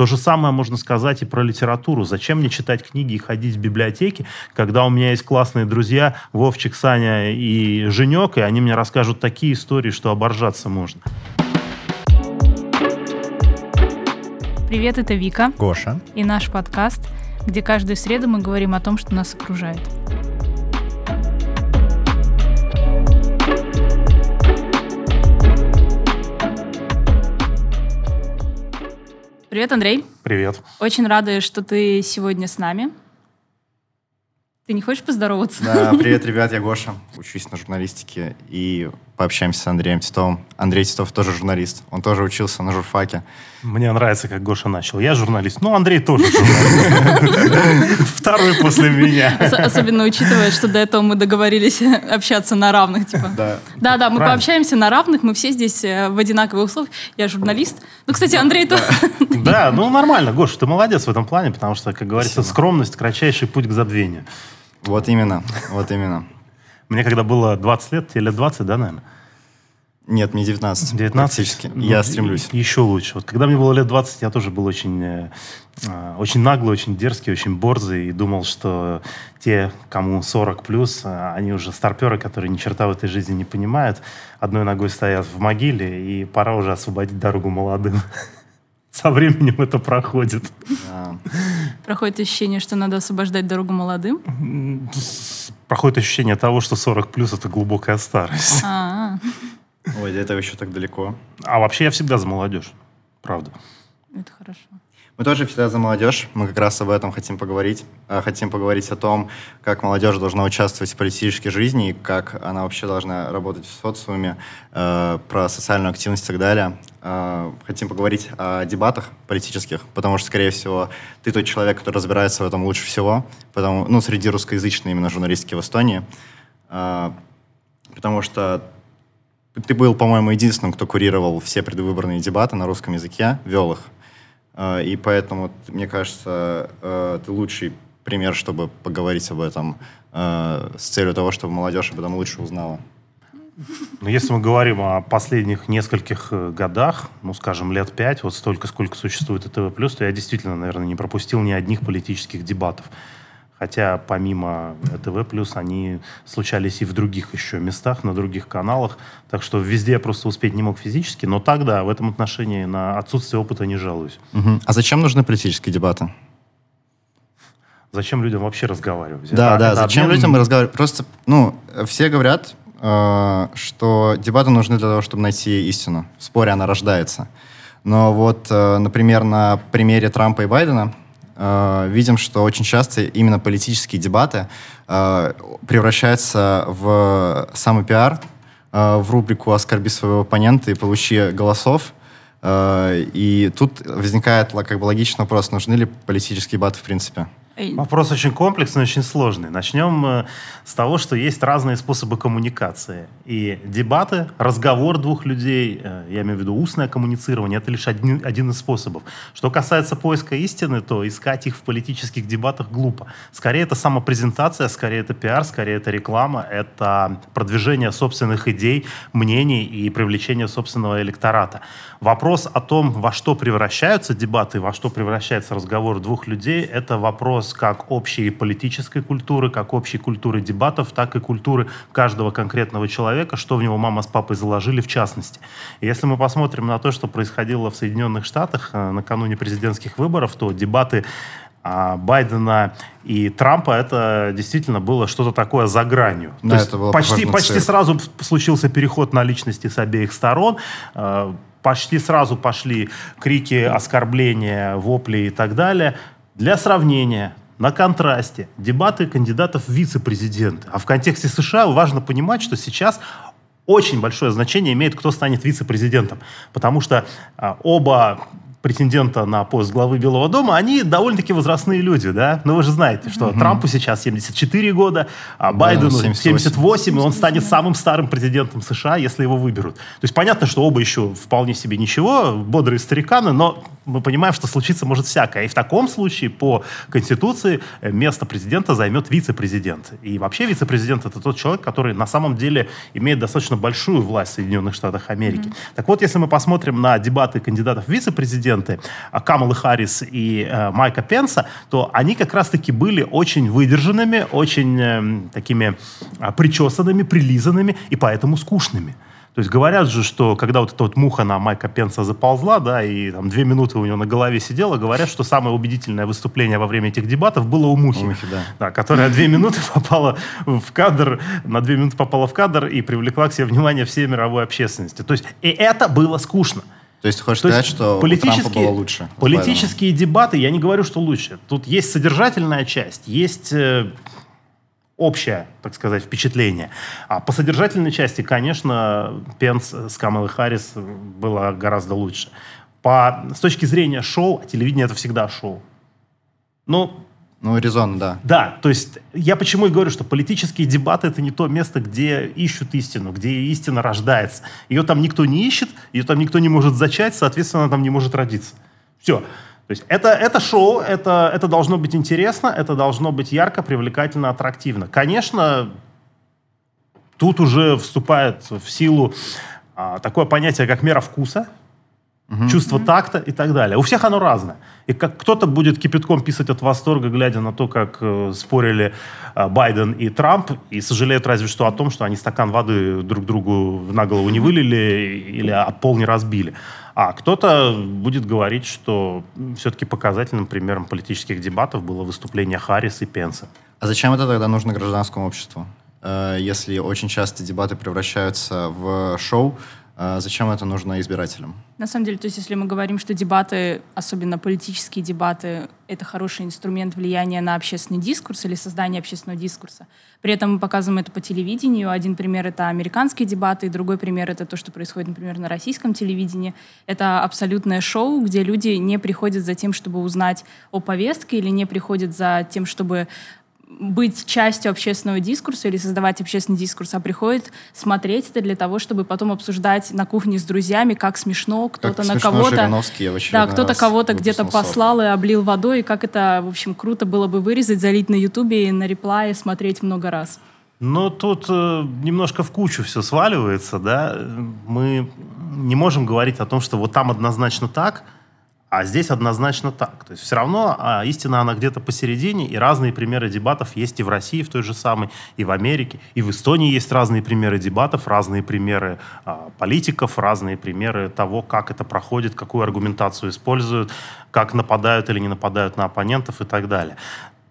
То же самое можно сказать и про литературу. Зачем мне читать книги и ходить в библиотеки, когда у меня есть классные друзья Вовчик, Саня и Женек, и они мне расскажут такие истории, что оборжаться можно. Привет, это Вика. Гоша. И наш подкаст, где каждую среду мы говорим о том, что нас окружает. Привет, Андрей. Привет. Очень рада, что ты сегодня с нами. Ты не хочешь поздороваться? Да, привет, ребят, я Гоша, учусь на журналистике и пообщаемся с Андреем Титовым. Андрей Титов тоже журналист, он тоже учился на журфаке. Мне нравится, как Гоша начал. Я журналист, ну, Андрей тоже журналист. Второй после меня. Особенно учитывая, что до этого мы договорились общаться на равных. Типа. Да. Да, мы пообщаемся на равных, мы все здесь э, в одинаковых условиях. Я журналист. Ну, кстати, Андрей тоже. Да, ну нормально, Гоша, ты молодец в этом плане, потому что, как говорится, скромность – кратчайший путь к забвению. Вот именно, вот именно. Мне когда было 20 лет, тебе лет 20, да, наверное? Нет, мне 19. 19? Практически. Ну, я стремлюсь. Еще лучше. Вот когда мне было лет 20, я тоже был очень, э, э, очень наглый, очень дерзкий, очень борзый и думал, что те, кому 40 плюс, э, они уже старперы, которые ни черта в этой жизни не понимают, одной ногой стоят в могиле, и пора уже освободить дорогу молодым. Со временем это проходит. Да. Проходит ощущение, что надо освобождать дорогу молодым. Проходит ощущение того, что 40 плюс это глубокая старость. А, Ой, до этого еще так далеко. А вообще я всегда за молодежь. Правда. это хорошо. Мы тоже всегда за молодежь. Мы как раз об этом хотим поговорить. Э, Хотим поговорить о том, как молодежь должна участвовать в политической жизни и как она вообще должна работать в социуме, э, про социальную активность и так далее. Э, Хотим поговорить о дебатах политических, потому что, скорее всего, ты тот человек, который разбирается в этом лучше всего, потому, ну, среди русскоязычной именно журналистики в Эстонии. Потому что ты был, по-моему, единственным, кто курировал все предвыборные дебаты на русском языке, вел их. Э, И поэтому, мне кажется, э, ты лучший пример, чтобы поговорить об этом э, с целью того, чтобы молодежь об этом лучше узнала. Но если мы говорим о последних нескольких э, годах, ну, скажем, лет пять, вот столько, сколько существует ТВ+, то я действительно, наверное, не пропустил ни одних политических дебатов. Хотя помимо ТВ+, они случались и в других еще местах, на других каналах. Так что везде я просто успеть не мог физически. Но тогда в этом отношении на отсутствие опыта не жалуюсь. Мгм. А зачем нужны политические дебаты? Зачем людям вообще разговаривать? Да, Это- да, это зачем обмен- людям разговаривать? Просто, ну, все говорят, э, что дебаты нужны для того, чтобы найти истину. В споре она рождается. Но вот, э, например, на примере Трампа и Байдена э, видим, что очень часто именно политические дебаты э, превращаются в самый пиар, э, в рубрику «Оскорби своего оппонента и получи голосов». Э, И тут возникает как бы логичный вопрос, нужны ли политические дебаты в принципе? Вопрос очень комплексный, очень сложный. Начнем э, с того, что есть разные способы коммуникации. И дебаты, разговор двух людей, э, я имею в виду устное коммуницирование, это лишь один, один из способов. Что касается поиска истины, то искать их в политических дебатах глупо. Скорее это самопрезентация, скорее это пиар, скорее это реклама, это продвижение собственных идей, мнений и привлечение собственного электората. Вопрос о том, во что превращаются дебаты, во что превращается разговор двух людей, это вопрос как общей политической культуры, как общей культуры дебатов, так и культуры каждого конкретного человека, что в него мама с папой заложили в частности. И если мы посмотрим на то, что происходило в Соединенных Штатах э, накануне президентских выборов, то дебаты а, Байдена и Трампа это действительно было что-то такое за гранью. Да, То это было почти, почти сразу случился переход на личности с обеих сторон. Э, Почти сразу пошли крики, оскорбления, вопли и так далее. Для сравнения, на контрасте, дебаты кандидатов в вице-президенты. А в контексте США важно понимать, что сейчас очень большое значение имеет, кто станет вице-президентом. Потому что а, оба претендента на пост главы Белого дома, они довольно-таки возрастные люди, да? Ну, вы же знаете, что Трампу сейчас 74 года, а Байдену 78. 78, и он станет самым старым президентом США, если его выберут. То есть понятно, что оба еще вполне себе ничего, бодрые стариканы, но мы понимаем, что случиться может всякое. И в таком случае по Конституции место президента займет вице-президент. И вообще вице-президент это тот человек, который на самом деле имеет достаточно большую власть в Соединенных Штатах Америки. Так вот, если мы посмотрим на дебаты кандидатов в вице-президенты, вице-президенты Камалы Харрис и э, Майка Пенса, то они как раз-таки были очень выдержанными, очень э, такими э, причесанными, прилизанными и поэтому скучными. То есть говорят же, что когда вот эта вот муха на Майка Пенса заползла, да, и там две минуты у него на голове сидела, говорят, что самое убедительное выступление во время этих дебатов было у мухи. У мухи да. да. Которая две минуты попала в кадр, на две минуты попала в кадр и привлекла к себе внимание всей мировой общественности. То есть и это было скучно. То есть ты хочешь То сказать, что политические, у Трампа было лучше? Политические дебаты, я не говорю, что лучше. Тут есть содержательная часть, есть э, общее, так сказать, впечатление. А по содержательной части, конечно, Пенс с Камалой Харрис было гораздо лучше. По, с точки зрения шоу, а телевидение это всегда шоу. Ну, ну, резон, да. Да, то есть я почему и говорю, что политические дебаты это не то место, где ищут истину, где истина рождается. Ее там никто не ищет, ее там никто не может зачать, соответственно, она там не может родиться. Все. То есть это, это шоу, это, это должно быть интересно, это должно быть ярко, привлекательно, аттрактивно. Конечно, тут уже вступает в силу а, такое понятие, как мера вкуса, угу. чувство такта и так далее. У всех оно разное. И как кто-то будет кипятком писать от восторга, глядя на то, как э, спорили э, Байден и Трамп, и сожалеют разве что о том, что они стакан воды друг другу на голову не вылили или о пол не разбили. А кто-то будет говорить, что все-таки показательным примером политических дебатов было выступление Харрис и Пенса. А зачем это тогда нужно гражданскому обществу? Э, если очень часто дебаты превращаются в шоу, зачем это нужно избирателям? На самом деле, то есть если мы говорим, что дебаты, особенно политические дебаты, это хороший инструмент влияния на общественный дискурс или создания общественного дискурса, при этом мы показываем это по телевидению. Один пример — это американские дебаты, и другой пример — это то, что происходит, например, на российском телевидении. Это абсолютное шоу, где люди не приходят за тем, чтобы узнать о повестке, или не приходят за тем, чтобы быть частью общественного дискурса или создавать общественный дискурс, а приходит смотреть это для того, чтобы потом обсуждать на кухне с друзьями, как смешно, кто-то на кого-то... Да, кто-то кого-то где-то послал и облил водой, и как это, в общем, круто было бы вырезать, залить на Ютубе и на реплае смотреть много раз. Но тут э, немножко в кучу все сваливается, да. Мы не можем говорить о том, что вот там однозначно так, а здесь однозначно так. То есть все равно а, истина, она где-то посередине, и разные примеры дебатов есть и в России, в той же самой, и в Америке, и в Эстонии есть разные примеры дебатов, разные примеры а, политиков, разные примеры того, как это проходит, какую аргументацию используют, как нападают или не нападают на оппонентов и так далее.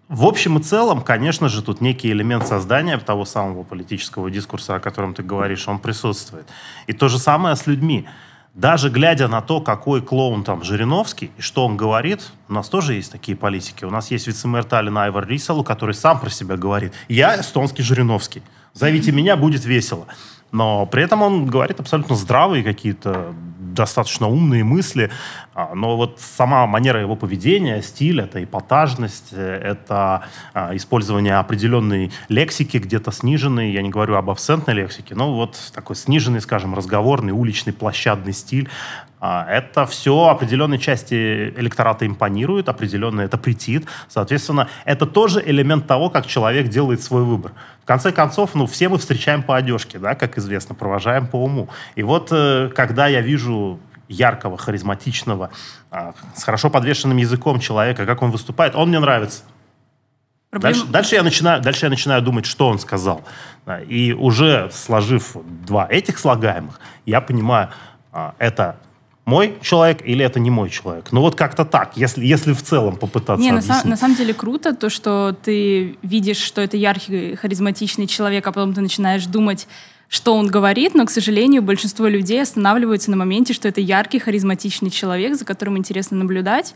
В общем и целом, конечно же, тут некий элемент создания того самого политического дискурса, о котором ты говоришь, он присутствует. И то же самое с людьми даже глядя на то, какой клоун там Жириновский, и что он говорит, у нас тоже есть такие политики. У нас есть вице-мэр Таллина Айвар Рисалу, который сам про себя говорит. Я эстонский Жириновский. Зовите меня, будет весело. Но при этом он говорит абсолютно здравые какие-то достаточно умные мысли, а, но вот сама манера его поведения, стиль, это эпатажность, э, это использование определенной лексики, где-то сниженной, я не говорю об абсентной лексике, но вот такой сниженный, скажем, разговорный, уличный, площадный стиль, это все определенной части электората импонирует, определенно это претит. Соответственно, это тоже элемент того, как человек делает свой выбор. В конце концов, ну, все мы встречаем по одежке, да, как известно, провожаем по уму. И вот, э, когда я вижу яркого, харизматичного, а, с хорошо подвешенным языком человека, как он выступает, он мне нравится. Проблем... Дальше, дальше, я начинаю, дальше я начинаю думать, что он сказал. И уже сложив два этих слагаемых, я понимаю, а, это мой человек или это не мой человек. Ну вот как-то так, если, если в целом попытаться Не, на, са- на самом деле круто то, что ты видишь, что это яркий, харизматичный человек, а потом ты начинаешь думать, что он говорит, но, к сожалению, большинство людей останавливаются на моменте, что это яркий, харизматичный человек, за которым интересно наблюдать.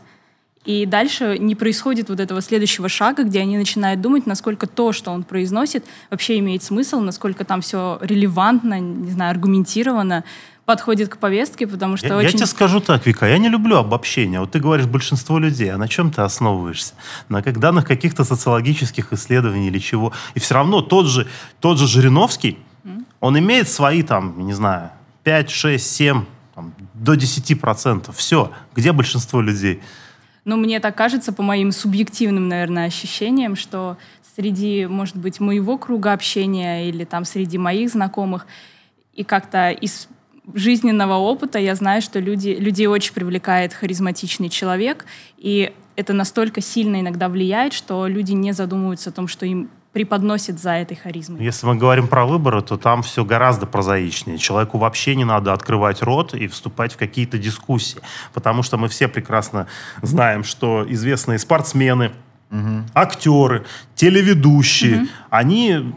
И дальше не происходит вот этого следующего шага, где они начинают думать, насколько то, что он произносит, вообще имеет смысл, насколько там все релевантно, не знаю, аргументировано подходит к повестке, потому что я, очень... Я тебе скажу так, Вика, я не люблю обобщения. Вот ты говоришь большинство людей, а на чем ты основываешься? На как, данных каких-то социологических исследований или чего? И все равно тот же, тот же Жириновский, mm. он имеет свои там, не знаю, 5, 6, 7, там, до 10 процентов. Все. Где большинство людей? Ну, мне так кажется, по моим субъективным, наверное, ощущениям, что среди, может быть, моего круга общения или там среди моих знакомых и как-то из жизненного опыта я знаю, что люди, людей очень привлекает харизматичный человек, и это настолько сильно иногда влияет, что люди не задумываются о том, что им преподносит за этой харизмой. Если мы говорим про выборы, то там все гораздо прозаичнее. Человеку вообще не надо открывать рот и вступать в какие-то дискуссии, потому что мы все прекрасно знаем, что известные спортсмены, угу. актеры, телеведущие, угу. они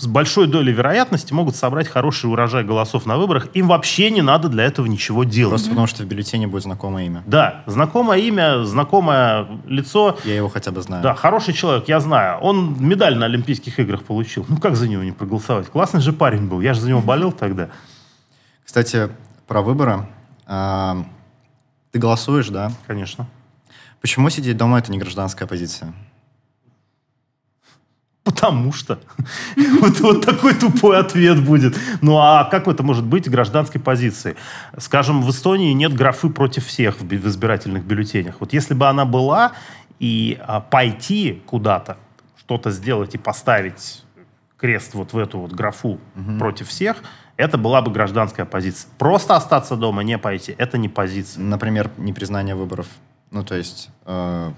с большой долей вероятности могут собрать хороший урожай голосов на выборах. Им вообще не надо для этого ничего делать. Просто потому, что в бюллетене будет знакомое имя. Да, знакомое имя, знакомое лицо. Я его хотя бы знаю. Да, хороший человек, я знаю. Он медаль на Олимпийских играх получил. Ну как за него не проголосовать? Классный же парень был. Я же за него болел тогда. Кстати, про выборы. А, ты голосуешь, да? Конечно. Почему сидеть дома это не гражданская позиция? Потому что. вот, вот такой тупой ответ будет. Ну а как это может быть в гражданской позиции? Скажем, в Эстонии нет графы против всех в, в избирательных бюллетенях. Вот если бы она была, и а, пойти куда-то, что-то сделать и поставить крест вот в эту вот графу угу. против всех, это была бы гражданская позиция. Просто остаться дома, не пойти, это не позиция. Например, непризнание выборов. Ну, то есть э,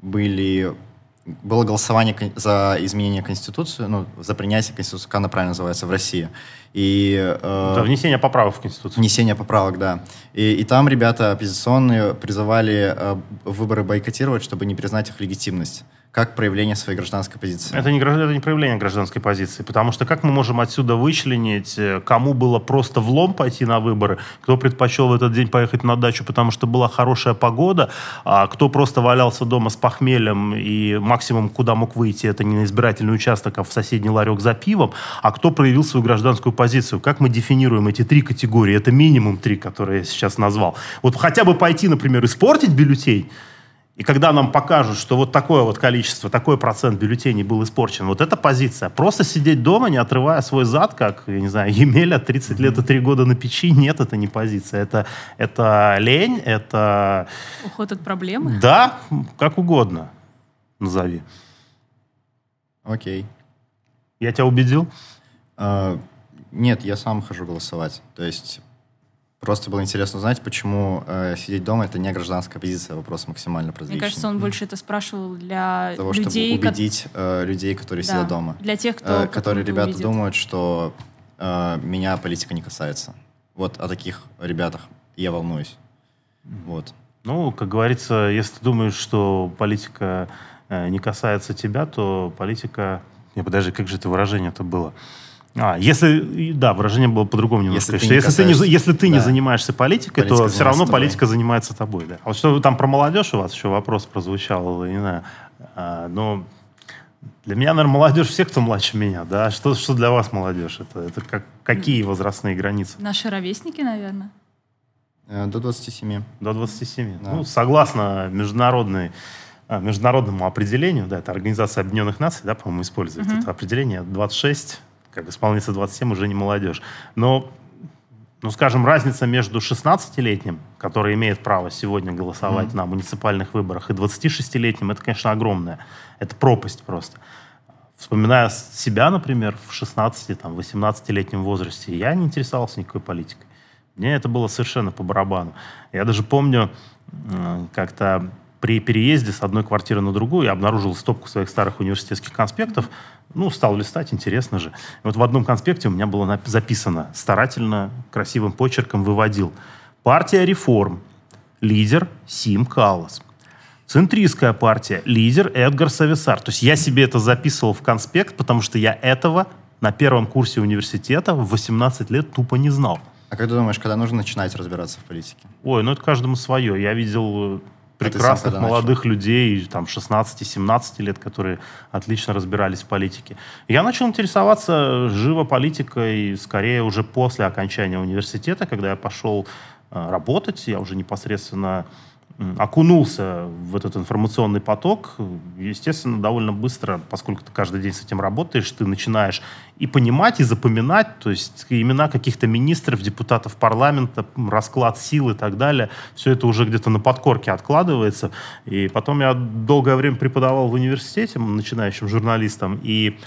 были было голосование за изменение Конституции, ну, за принятие Конституции, как она правильно называется, в России. И, э, Это внесение поправок в Конституцию. Внесение поправок, да. И, и там ребята оппозиционные призывали э, выборы бойкотировать, чтобы не признать их легитимность как проявление своей гражданской позиции. Это не, это не проявление гражданской позиции, потому что как мы можем отсюда вычленить, э, кому было просто влом пойти на выборы, кто предпочел в этот день поехать на дачу, потому что была хорошая погода, а кто просто валялся дома с похмельем и максимум, куда мог выйти, это не на избирательный участок, а в соседний ларек за пивом, а кто проявил свою гражданскую позицию. Как мы дефинируем эти три категории? Это минимум три, которые я сейчас назвал. Вот хотя бы пойти, например, испортить бюллетень, и когда нам покажут, что вот такое вот количество, такой процент бюллетеней был испорчен, вот эта позиция. Просто сидеть дома, не отрывая свой зад, как, я не знаю, Емеля, 30 лет и 3 года на печи, нет, это не позиция. Это, это лень, это... Уход от проблемы? Да, как угодно назови. Окей. Я тебя убедил? Uh, нет, я сам хожу голосовать. То есть Просто было интересно узнать, почему э, сидеть дома это не гражданская позиция, вопрос максимально прозрачный. Мне кажется, он больше это спрашивал для того, людей, чтобы убедить ко... э, людей, которые да, сидят дома. Для тех, кто э, которые ребята увидит. думают, что э, меня политика не касается. Вот о таких ребятах я волнуюсь. Вот. Ну, как говорится, если ты думаешь, что политика э, не касается тебя, то политика... Не, подожди, как же это выражение-то было? А, если, да, выражение было по-другому немножко. Если, ты не, если, ты не, если ты да. не занимаешься политикой, политика то все равно тобой. политика занимается тобой. Да. А вот что там про молодежь у вас еще вопрос прозвучал, не знаю. А, но для меня, наверное, молодежь все, кто младше меня, да. Что, что для вас молодежь? Это, это как, какие возрастные границы? Наши ровесники, наверное. Э, до 27. До 27. Да. Ну, согласно международной а, международному определению, да, это Организация Объединенных Наций, да, по-моему, использует uh-huh. это определение, 26 как исполнится 27, уже не молодежь. Но, ну, скажем, разница между 16-летним, который имеет право сегодня голосовать mm-hmm. на муниципальных выборах, и 26-летним, это, конечно, огромная. Это пропасть просто. Вспоминая себя, например, в 16-18-летнем возрасте, я не интересовался никакой политикой. Мне это было совершенно по барабану. Я даже помню, как-то при переезде с одной квартиры на другую я обнаружил стопку своих старых университетских конспектов, ну, стал листать, интересно же. И вот в одном конспекте у меня было записано, старательно, красивым почерком выводил. Партия реформ. Лидер Сим Каллас. Центристская партия. Лидер Эдгар Сависар. То есть я себе это записывал в конспект, потому что я этого на первом курсе университета в 18 лет тупо не знал. А как ты думаешь, когда нужно начинать разбираться в политике? Ой, ну это каждому свое. Я видел прекрасных молодых начал? людей, там, 16-17 лет, которые отлично разбирались в политике. Я начал интересоваться живо политикой скорее уже после окончания университета, когда я пошел э, работать, я уже непосредственно окунулся в этот информационный поток, естественно, довольно быстро, поскольку ты каждый день с этим работаешь, ты начинаешь и понимать, и запоминать, то есть имена каких-то министров, депутатов парламента, расклад сил и так далее, все это уже где-то на подкорке откладывается. И потом я долгое время преподавал в университете начинающим журналистам, и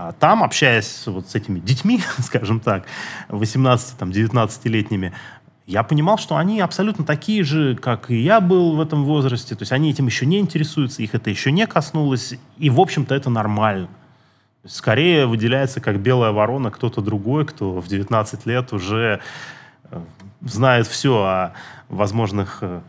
А там, общаясь вот с этими детьми, скажем так, 18-19-летними, я понимал, что они абсолютно такие же, как и я был в этом возрасте. То есть они этим еще не интересуются, их это еще не коснулось. И, в общем-то, это нормально. Скорее выделяется как белая ворона кто-то другой, кто в 19 лет уже э, знает все о возможных э,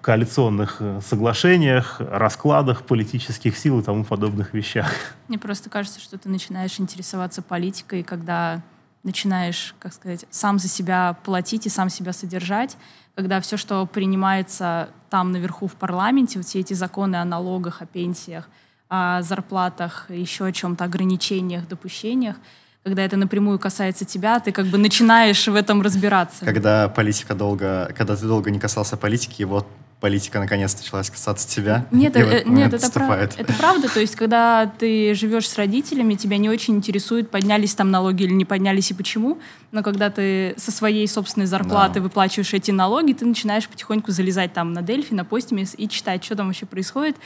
коалиционных э, соглашениях, раскладах политических сил и тому подобных вещах. Мне просто кажется, что ты начинаешь интересоваться политикой, когда начинаешь, как сказать, сам за себя платить и сам себя содержать, когда все, что принимается там наверху в парламенте, вот все эти законы о налогах, о пенсиях, о зарплатах, еще о чем-то, ограничениях, допущениях, когда это напрямую касается тебя, ты как бы начинаешь в этом разбираться. Когда политика долго, когда ты долго не касался политики, вот политика наконец началась касаться тебя. Нет, э, нет это, прав, это правда. То есть, когда ты живешь с родителями, тебя не очень интересует, поднялись там налоги или не поднялись и почему. Но когда ты со своей собственной зарплаты да. выплачиваешь эти налоги, ты начинаешь потихоньку залезать там на Дельфи, на Постимис и читать, что там вообще происходит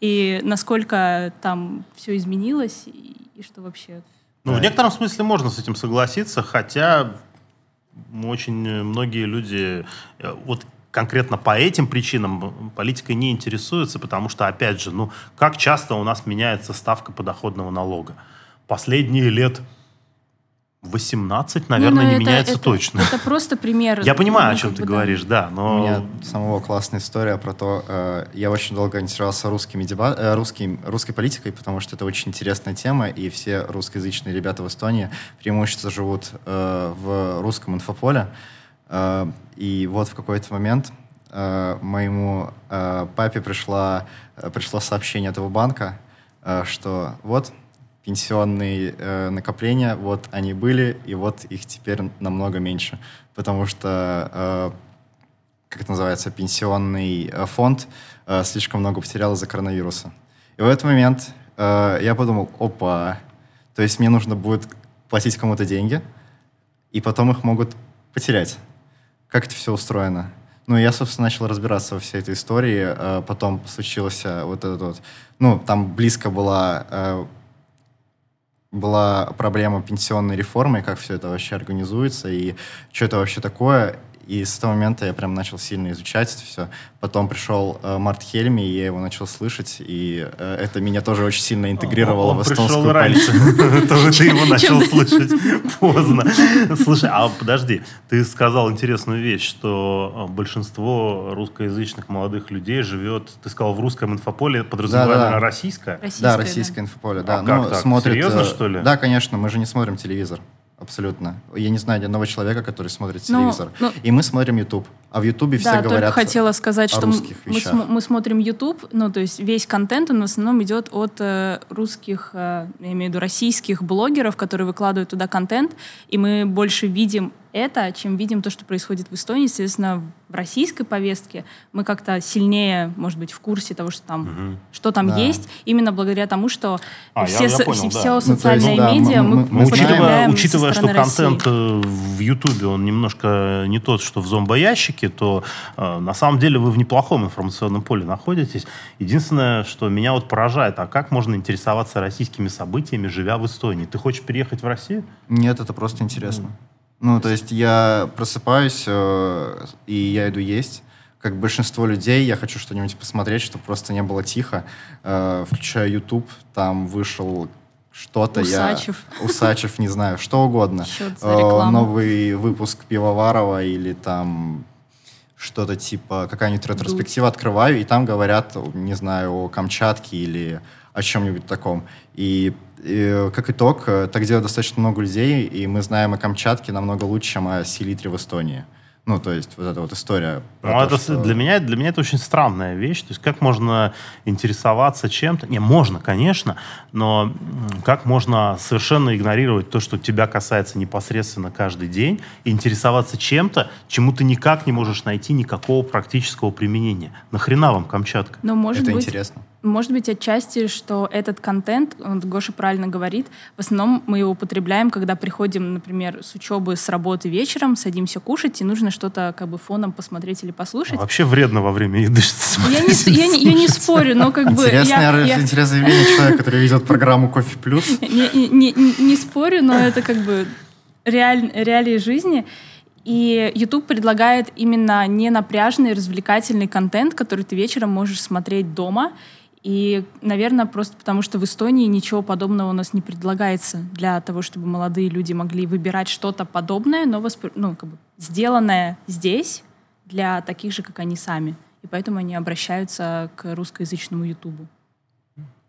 и насколько там все изменилось и, и что вообще. Ну, в некотором смысле можно с этим согласиться, хотя очень многие люди, э, вот конкретно по этим причинам политикой не интересуются, потому что, опять же, ну, как часто у нас меняется ставка подоходного налога? Последние лет 18, наверное, ну, не это, меняется это, точно. Это просто пример. Я понимаю, о чем ты говоришь, да, но... У меня самого классная история про то, э, я очень долго интересовался русскими деба... э, русским, русской политикой, потому что это очень интересная тема, и все русскоязычные ребята в Эстонии преимущественно живут э, в русском инфополе, Э, и вот в какой-то момент э, моему э, папе пришла, пришло сообщение этого банка, что вот пенсионные накопления, вот они были, и вот их теперь намного меньше, потому что, как это называется, пенсионный фонд слишком много потерял из-за коронавируса. И в этот момент я подумал, опа, то есть мне нужно будет платить кому-то деньги, и потом их могут потерять как это все устроено. Ну, я, собственно, начал разбираться во всей этой истории. А потом случилось вот этот вот... Ну, там близко была, э, была проблема пенсионной реформы, как все это вообще организуется, и что это вообще такое. И с этого момента я прям начал сильно изучать это все. Потом пришел э, Март Хельми, и я его начал слышать, и э, это меня тоже очень сильно интегрировало Он в эстонскую политику. Тоже ты его начал слышать поздно. Слушай, а подожди, ты сказал интересную вещь, что э, большинство русскоязычных молодых людей живет, ты сказал, в русском инфополе, подразумевая российское? Да, российское инфополе, да. А как так? Серьезно, что ли? Да, конечно, мы же не смотрим телевизор. Абсолютно. Я не знаю ни одного человека, который смотрит ну, телевизор. Ну, и мы смотрим YouTube. А в YouTube все да, говорят хотела сказать, о что русских мы, вещах. мы, мы смотрим YouTube, ну, то есть весь контент, он в основном идет от э, русских, э, я имею в виду российских блогеров, которые выкладывают туда контент, и мы больше видим это, чем видим то, что происходит в Эстонии. Соответственно, в российской повестке мы как-то сильнее, может быть, в курсе того, что там, угу. что там да. есть, именно благодаря тому, что а, все, я, я понял, все да. социальные ну, медиа да, мы, мы, мы учитывая, учитывая что контент э, в Ютубе, он немножко не тот, что в зомбоящике, то э, на самом деле вы в неплохом информационном поле находитесь. Единственное, что меня вот поражает, а как можно интересоваться российскими событиями, живя в Эстонии? Ты хочешь переехать в Россию? Нет, это просто интересно. Ну, то есть я просыпаюсь, э, и я иду есть. Как большинство людей, я хочу что-нибудь посмотреть, чтобы просто не было тихо. Э, включаю YouTube, там вышел что-то. Усачев. Я, Усачев, не знаю, что угодно. Э, новый выпуск Пивоварова или там что-то типа какая-нибудь ретроспектива открываю, и там говорят, не знаю, о Камчатке или о чем-нибудь таком. И и, как итог, э, так делает достаточно много людей, и мы знаем о Камчатке намного лучше, чем о селитре в Эстонии. Ну, то есть вот эта вот история. Про ну, то, это, что... для, меня, для меня это очень странная вещь. То есть как можно интересоваться чем-то? Не, можно, конечно, но как можно совершенно игнорировать то, что тебя касается непосредственно каждый день, и интересоваться чем-то, чему ты никак не можешь найти никакого практического применения? Нахрена вам Камчатка? Но, может это быть, интересно. Может быть, отчасти, что этот контент, вот Гоша правильно говорит, в основном мы его употребляем, когда приходим, например, с учебы, с работы вечером, садимся кушать, и нужно что-то как бы фоном посмотреть или послушать. А вообще вредно во время еды я не, я, не, я не спорю, но как бы... Интересное, я, интересное заявление человека, который ведет программу «Кофе плюс». Не, не, не, не спорю, но это как бы реаль, реалии жизни. И YouTube предлагает именно не напряжный, развлекательный контент, который ты вечером можешь смотреть дома, и, наверное, просто потому что в Эстонии ничего подобного у нас не предлагается для того, чтобы молодые люди могли выбирать что-то подобное, но воспри... ну, как бы сделанное здесь для таких же, как они сами. И поэтому они обращаются к русскоязычному Ютубу.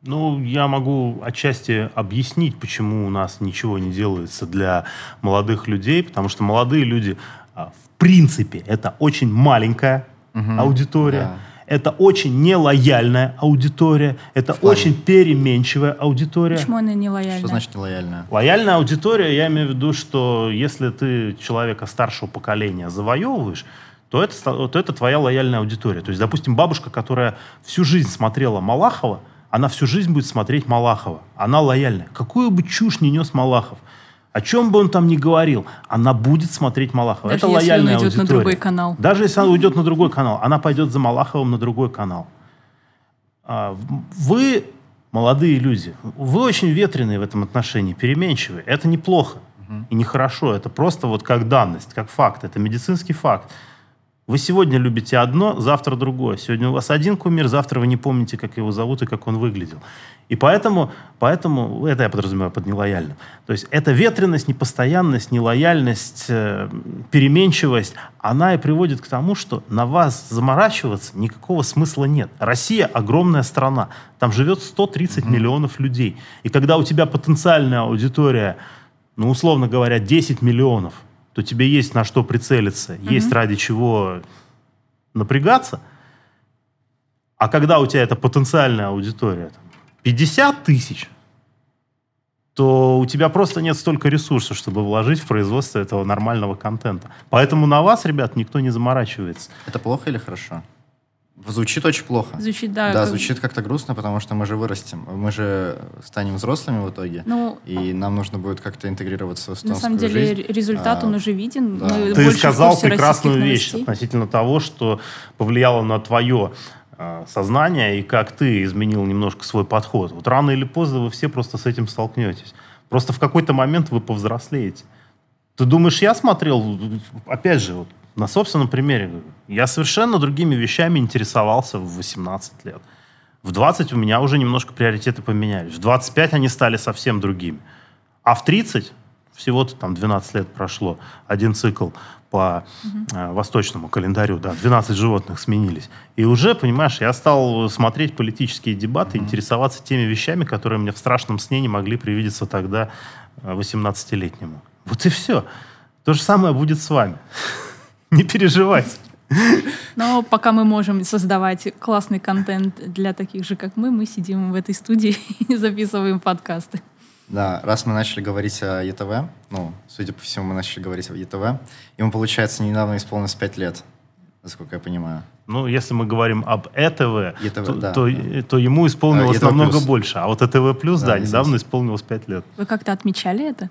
Ну, я могу отчасти объяснить, почему у нас ничего не делается для молодых людей, потому что молодые люди, а, в принципе, это очень маленькая угу, аудитория. Да это очень нелояльная аудитория, это очень переменчивая аудитория. Почему она нелояльная? Что значит нелояльная? Лояльная аудитория, я имею в виду, что если ты человека старшего поколения завоевываешь, то это, то это твоя лояльная аудитория. То есть, допустим, бабушка, которая всю жизнь смотрела Малахова, она всю жизнь будет смотреть Малахова. Она лояльная. Какую бы чушь не нес Малахов – о чем бы он там ни говорил, она будет смотреть Малахова. Даже Это если лояльная он уйдет аудитория. на другой канал. Даже если он уйдет на другой канал, она пойдет за Малаховым на другой канал. А, вы, молодые люди, вы очень ветреные в этом отношении, переменчивые. Это неплохо и нехорошо. Это просто вот как данность, как факт. Это медицинский факт. Вы сегодня любите одно, завтра другое. Сегодня у вас один кумир, завтра вы не помните, как его зовут и как он выглядел. И поэтому, поэтому это я подразумеваю под нелояльным. То есть эта ветренность, непостоянность, нелояльность, э, переменчивость, она и приводит к тому, что на вас заморачиваться никакого смысла нет. Россия огромная страна. Там живет 130 mm-hmm. миллионов людей. И когда у тебя потенциальная аудитория, ну, условно говоря, 10 миллионов – то тебе есть на что прицелиться, mm-hmm. есть ради чего напрягаться. А когда у тебя это потенциальная аудитория, там, 50 тысяч, то у тебя просто нет столько ресурсов, чтобы вложить в производство этого нормального контента. Поэтому на вас, ребят, никто не заморачивается. Это плохо или хорошо? Звучит очень плохо. Звучит, да. Да, как... звучит как-то грустно, потому что мы же вырастем. Мы же станем взрослыми в итоге. Ну, и нам нужно будет как-то интегрироваться в На самом деле жизнь. результат, а, он уже виден. Да. Ты сказал прекрасную вещь относительно того, что повлияло на твое а, сознание и как ты изменил немножко свой подход. Вот рано или поздно вы все просто с этим столкнетесь. Просто в какой-то момент вы повзрослеете. Ты думаешь, я смотрел, опять же, вот на собственном примере говорю. Я совершенно другими вещами интересовался в 18 лет. В 20 у меня уже немножко приоритеты поменялись. В 25 они стали совсем другими. А в 30, всего-то там 12 лет прошло, один цикл по угу. э, восточному календарю, да, 12 животных сменились. И уже, понимаешь, я стал смотреть политические дебаты, угу. интересоваться теми вещами, которые мне в страшном сне не могли привидеться тогда 18-летнему. Э, вот и все. То же самое будет с вами. Не переживайте. Но пока мы можем создавать классный контент для таких же, как мы, мы сидим в этой студии и записываем подкасты. Да, раз мы начали говорить о ЕТВ, ну, судя по всему, мы начали говорить о ЕТВ, ему, получается, недавно исполнилось 5 лет, насколько я понимаю. Ну, если мы говорим об ЭТВ, ЕТВ то, да, то, да. то ему исполнилось а, намного больше. А вот ЭТВ плюс, да, да недавно исполнилось 5 лет. Вы как-то отмечали это?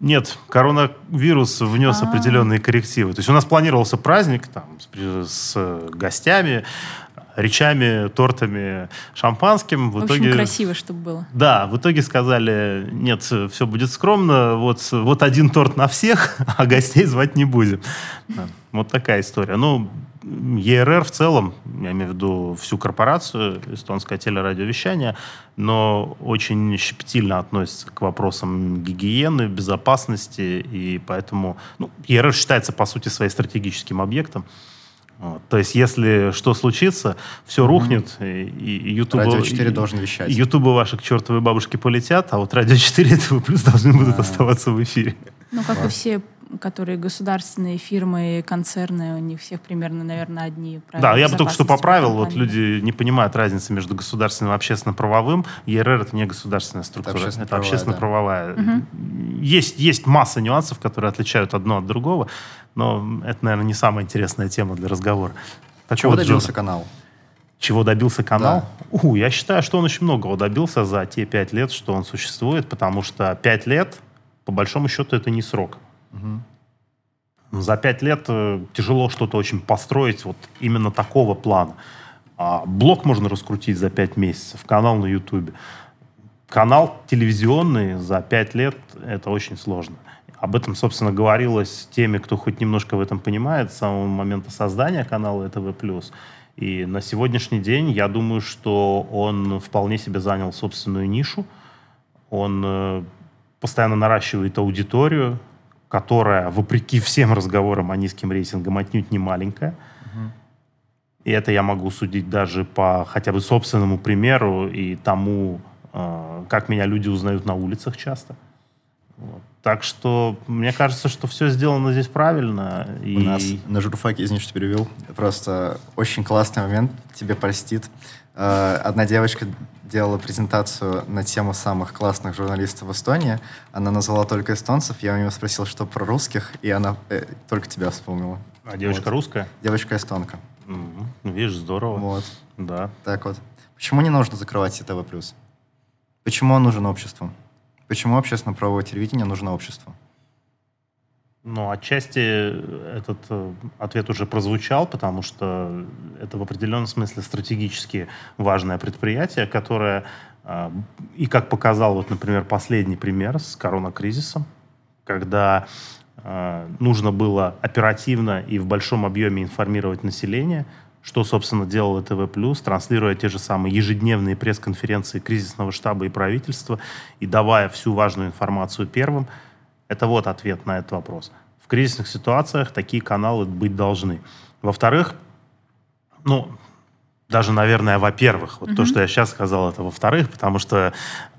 Нет, коронавирус внес А-а-а. определенные коррективы. То есть у нас планировался праздник там, с, с гостями, речами, тортами, шампанским. В, в общем, итоге, красиво, чтобы было. Да, в итоге сказали, нет, все будет скромно, вот, вот один торт на всех, а гостей звать не будем. Вот такая история. Ну, ЕРР в целом, я имею в виду всю корпорацию, эстонское телерадиовещание, но очень щепетильно относится к вопросам гигиены, безопасности, и поэтому ну, ЕРР считается, по сути, своим стратегическим объектом. Вот. То есть, если что случится, все рухнет, mm-hmm. и, и YouTube... Радио 4 должен вещать. Ютубы ваши к чертовой бабушке полетят, а вот Радио 4 этого плюс должны будут оставаться в эфире. Ну, как и все которые государственные фирмы, концерны, у них всех примерно, наверное, одни правила. Да, я бы только что поправил, вот люди не понимают разницы между государственным и общественно-правовым. ЕРР это не государственная структура, это, общественно это общественно-правовая. Да. Угу. Есть, есть масса нюансов, которые отличают одно от другого, но это, наверное, не самая интересная тема для разговора. Так Чего вот, добился Джона. канал? чего добился канал? Да. У, я считаю, что он очень многого добился за те пять лет, что он существует, потому что пять лет, по большому счету, это не срок. За пять лет э, тяжело что-то очень построить вот именно такого плана. А блог можно раскрутить за пять месяцев, канал на Ютубе. Канал телевизионный за пять лет — это очень сложно. Об этом, собственно, говорилось теми, кто хоть немножко в этом понимает с самого момента создания канала ТВ+. И на сегодняшний день я думаю, что он вполне себе занял собственную нишу. Он э, постоянно наращивает аудиторию, которая, вопреки всем разговорам о низким рейтингам, отнюдь не маленькая. И это я могу судить даже по хотя бы собственному примеру и тому, э, как меня люди узнают на улицах часто. Вот. Так что мне кажется, что все сделано здесь правильно. У нас на журфаке, извини, что перевел, просто очень классный момент, тебе простит. Э, одна девочка делала презентацию на тему самых классных журналистов в Эстонии. Она назвала только эстонцев. Я у нее спросил, что про русских, и она э, только тебя вспомнила. А девочка вот. русская? Девочка эстонка. Mm-hmm. Видишь, здорово. Вот. Да. Так вот. Почему не нужно закрывать ТВ+. Почему он нужен обществу? Почему общественно-правовое телевидение нужно обществу? Ну, отчасти этот э, ответ уже прозвучал, потому что это в определенном смысле стратегически важное предприятие, которое, э, и как показал, вот, например, последний пример с коронакризисом, когда э, нужно было оперативно и в большом объеме информировать население – что, собственно, делал ТВ+, транслируя те же самые ежедневные пресс-конференции кризисного штаба и правительства и давая всю важную информацию первым. Это вот ответ на этот вопрос. В кризисных ситуациях такие каналы быть должны. Во-вторых, ну, даже, наверное, во-первых, вот mm-hmm. то, что я сейчас сказал, это во-вторых, потому что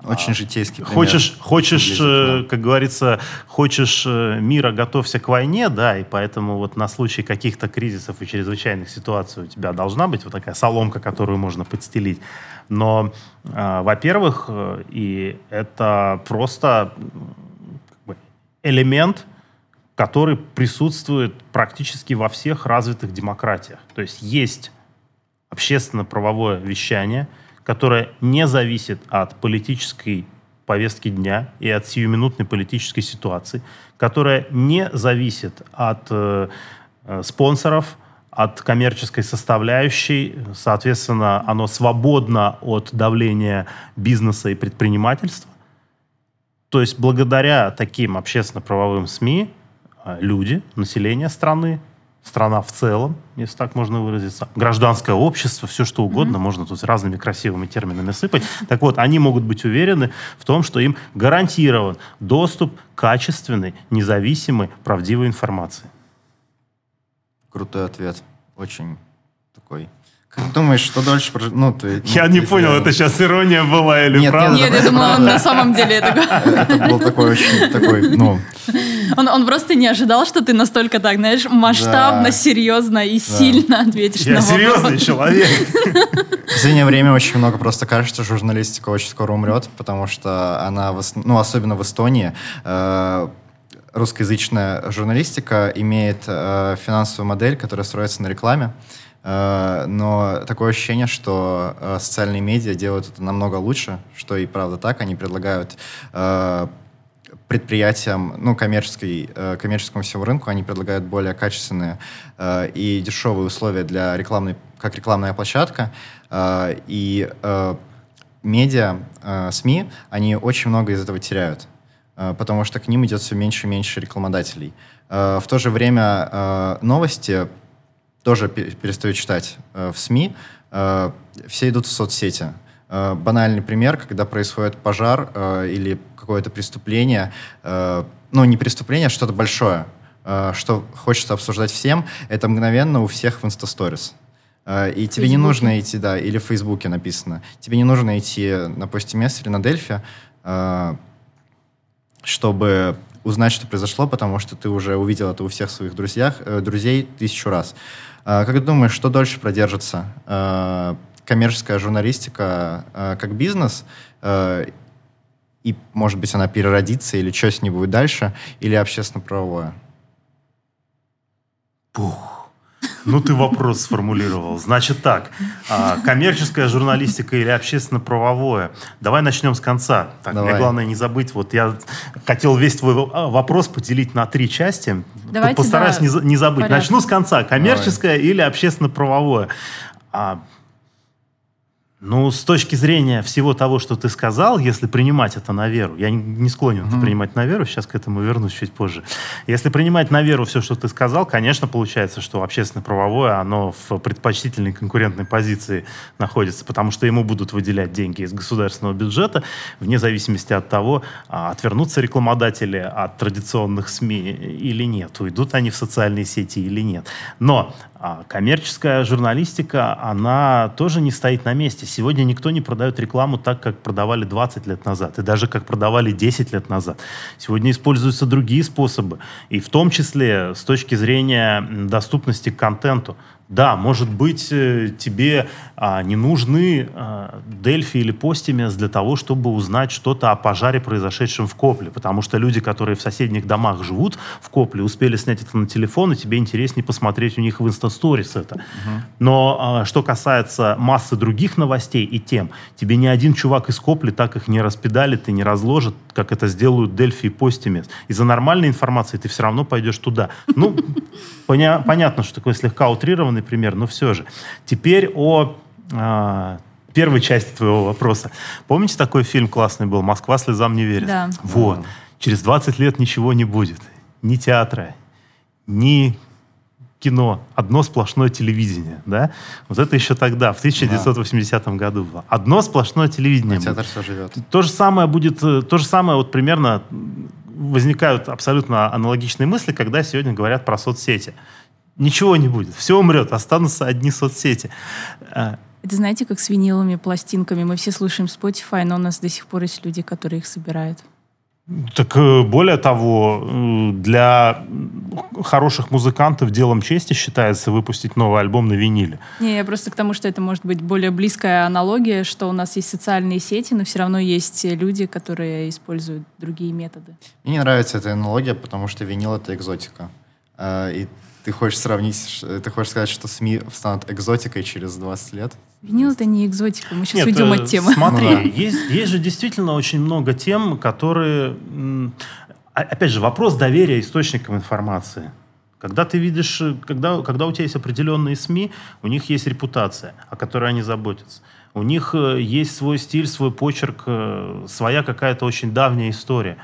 очень а, житейский пример. Хочешь, хочешь, э, как говорится, хочешь э, мира, готовься к войне, да, и поэтому вот на случай каких-то кризисов и чрезвычайных ситуаций у тебя должна быть вот такая соломка, которую можно подстелить. Но, э, во-первых, и это просто элемент, который присутствует практически во всех развитых демократиях. То есть есть общественно-правовое вещание, которое не зависит от политической повестки дня и от сиюминутной политической ситуации, которое не зависит от э, э, спонсоров, от коммерческой составляющей, соответственно, оно свободно от давления бизнеса и предпринимательства. То есть благодаря таким общественно-правовым СМИ э, люди, население страны страна в целом, если так можно выразиться, гражданское общество, все что угодно, mm-hmm. можно тут разными красивыми терминами сыпать. Так вот, они могут быть уверены в том, что им гарантирован доступ к качественной, независимой, правдивой информации. Крутой ответ. Очень такой думаешь, что дольше Ну, ты, ну, я не понял, это сейчас ирония была или нет, правда? Нет, я думала, он на самом деле это... Это был такой очень, такой, ну... Он, он просто не ожидал, что ты настолько так, знаешь, масштабно, да. серьезно и да. сильно ответишь я на вопрос. Я серьезный человек. В последнее время очень много просто кажется, что журналистика очень скоро умрет, потому что она, ну, особенно в Эстонии, э, русскоязычная журналистика имеет э, финансовую модель, которая строится на рекламе. Но такое ощущение, что э, социальные медиа делают это намного лучше, что и правда так. Они предлагают э, предприятиям, ну, коммерческой, коммерческому всему рынку, они предлагают более качественные и дешевые условия для рекламной, как рекламная площадка. И медиа, СМИ, они очень много из этого теряют, потому что к ним идет все меньше и меньше рекламодателей. В то же время новости тоже перестаю читать э, в СМИ, э, все идут в соцсети. Э, банальный пример, когда происходит пожар э, или какое-то преступление, э, ну не преступление, а что-то большое, э, что хочется обсуждать всем, это мгновенно у всех в Инстасторис. Э, и тебе не нужно идти, да, или в Фейсбуке написано, тебе не нужно идти на Постимес или на Дельфи, э, чтобы узнать, что произошло, потому что ты уже увидел это у всех своих друзьях, э, друзей тысячу раз. А, как ты думаешь, что дольше продержится? А, коммерческая журналистика а, как бизнес, и, может быть, она переродится, или что с ней будет дальше, или общественно-правовое? Пух. Ну, ты вопрос сформулировал. Значит так, а, коммерческая журналистика или общественно-правовое? Давай начнем с конца. Так, Давай. мне главное не забыть. Вот я хотел весь твой а, вопрос поделить на три части. Давайте, Постараюсь да, не, не забыть. порядок. Начну с конца. Коммерческое или общественно-правовое? Ну, с точки зрения всего того, что ты сказал, если принимать это на веру, я не- не склонен это принимать на веру, сейчас к этому вернусь чуть позже. Если принимать на веру все, что ты сказал, конечно, получается, что общественно-правовое, оно в предпочтительной конкурентной позиции находится, потому что ему будут выделять деньги из государственного бюджета, вне зависимости от того, а, отвернутся рекламодатели от традиционных СМИ или нет, уйдут они в социальные сети или нет. Но коммерческая журналистика, она тоже не стоит на месте. Сегодня никто не продает рекламу так, как продавали 20 лет назад, и даже как продавали 10 лет назад. Сегодня используются другие способы, и в том числе с точки зрения доступности к контенту. Да, может быть, э, тебе а, не нужны а, Дельфи или Постимес для того, чтобы узнать что-то о пожаре, произошедшем в Копле, потому что люди, которые в соседних домах живут в Копле, успели снять это на телефон, и тебе интереснее посмотреть у них в Инстасторис это. Но а, что касается массы других новостей и тем, тебе ни один чувак из Копли так их не распедалит и не разложит, как это сделают Дельфи и Постимес. Из-за нормальной информации ты все равно пойдешь туда. Ну, поня- понятно, что такой слегка утрированный пример, но все же. Теперь о а, первой части твоего вопроса. Помните, такой фильм классный был «Москва слезам не верит»? Да. Вот. Через 20 лет ничего не будет. Ни театра, ни кино, одно сплошное телевидение, да? Вот это еще тогда, в 1980 году было. Одно сплошное телевидение. Театр будет. все живет. То же самое будет, э, то же самое вот примерно возникают абсолютно аналогичные мысли, когда сегодня говорят про соцсети. Ничего не будет, все умрет, останутся одни соцсети. А, Это знаете, как с виниловыми пластинками. Мы все слушаем Spotify, но у нас до сих пор есть люди, которые их собирают. Так э, более того, э, для хороших музыкантов делом чести считается выпустить новый альбом на виниле. Не, я просто к тому, что это может быть более близкая аналогия, что у нас есть социальные сети, но все равно есть люди, которые используют другие методы. Мне не нравится эта аналогия, потому что винил — это экзотика. А, И ты хочешь сравнить, ты хочешь сказать, что СМИ станут экзотикой через 20 лет? Винил это не экзотика, мы сейчас Нет, уйдем э, от темы. Смотри, Ну да. есть, есть же действительно очень много тем, которые... а- Опять же, вопрос доверия источникам информации. Когда ты видишь, э, когда, когда у тебя есть определенные СМИ, у них есть репутация, о которой они заботятся. У них э, есть свой стиль, свой почерк, своя какая-то очень давняя история.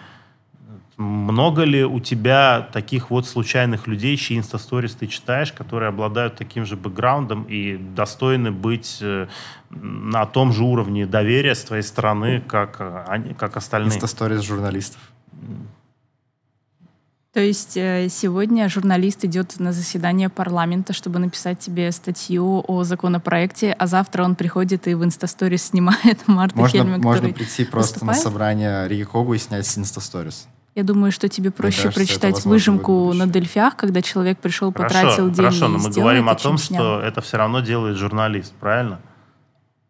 Много ли у тебя таких вот случайных людей, чьи инстасторис ты читаешь, которые обладают таким же бэкграундом и достойны быть э, на том же уровне доверия с твоей стороны, как, э, они, как остальные? Инстасторис журналистов. То есть э, сегодня журналист идет на заседание парламента, чтобы написать тебе статью о законопроекте, а завтра он приходит и в инстасторис снимает Марта Можно, Хельме, можно прийти просто на выступает? собрание Риги Когу и снять инстасторис. Я думаю, что тебе проще кажется, это прочитать выжимку на. Дельфях, когда человек пришел, Хорошо, потратил день хорошо, и но мы сделал говорим о это, том, снял. что это все равно делает журналист, правильно?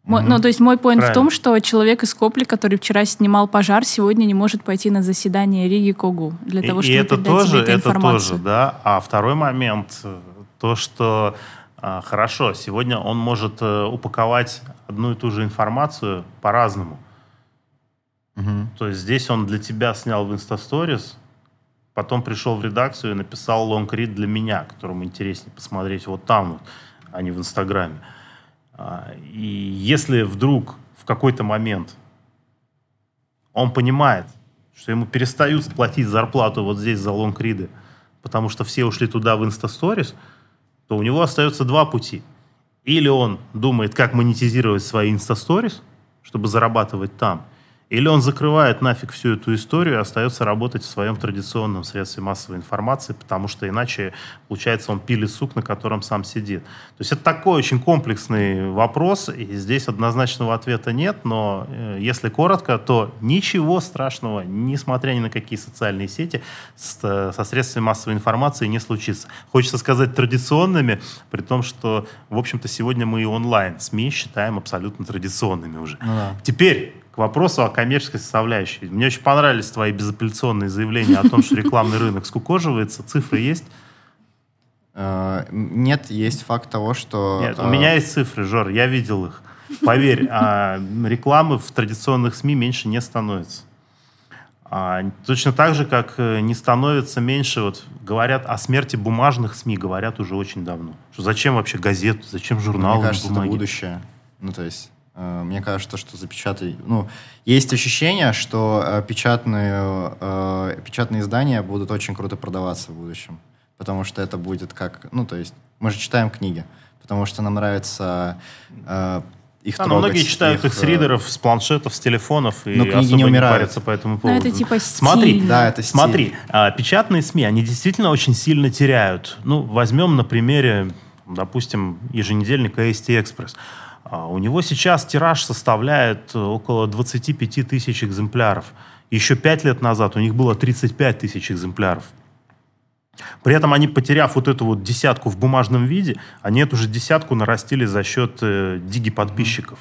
Мой- Ну, то есть мой поинт в том, что человек из Копли, который вчера снимал пожар, сегодня не может пойти на заседание Риги Когу для И- того, и, чтобы это передать тоже, эту это тоже, да. А второй момент, то, что а, хорошо, сегодня он может э, упаковать одну и ту же информацию по-разному. Мгм. То есть здесь он для тебя снял в Инстасторис, потом пришел в редакцию и написал лонгрид для меня, которому интереснее посмотреть вот там вот, а не в Инстаграме. А, И если вдруг в какой-то момент он понимает, что ему перестают платить зарплату вот здесь за лонгриды, потому что все ушли туда в Инстасторис, то у него остается два пути. Или он думает, как монетизировать свои Инстасторис, чтобы зарабатывать там, или он закрывает нафиг всю эту историю и остается работать в своем традиционном средстве массовой информации, потому что иначе, получается, он пилит сук, на котором сам сидит. То есть это такой очень комплексный вопрос, и здесь однозначного ответа нет, но э, если коротко, то ничего страшного, несмотря ни на какие социальные сети, с- э, со средствами массовой информации не случится. Хочется сказать традиционными, при том, что, в общем-то, сегодня мы и онлайн СМИ считаем абсолютно традиционными уже. Ну да. Теперь к вопросу о коммерческой составляющей. Мне очень понравились твои безапелляционные заявления о том, что рекламный рынок скукоживается. Цифры есть? Э, Нет, есть факт того, что... Нет, у э, меня есть цифры, Жор, я видел их. Поверь, а, рекламы в традиционных СМИ меньше не становится. А, точно так же, как э, не становится меньше, вот говорят о смерти бумажных СМИ, говорят уже очень давно. Что зачем вообще газету, зачем журнал Мне на кажется, это бумаге? будущее. Ну, то есть, мне кажется, что запечатай... Ну, есть ощущение, что э, печатные, э, печатные издания будут очень круто продаваться в будущем. Потому что это будет как... Ну, то есть, мы же читаем книги. Потому что нам нравится э, их Да, но трогать. многие читают их с э, ридеров, с планшетов, с телефонов и Но книги особо не не, умирают. парятся по этому Ну, поводу. это типа Смотри, стильно. Да, это стиль. Смотри, а, печатные СМИ, они действительно очень сильно теряют. Ну, возьмем на примере, допустим, еженедельника AST Express. А, У него сейчас тираж составляет э, около 25 тысяч экземпляров. Еще пять лет назад у них было 35 тысяч экземпляров. При этом они, потеряв вот эту вот десятку в бумажном виде, они эту же десятку нарастили за счет э, диги-подписчиков.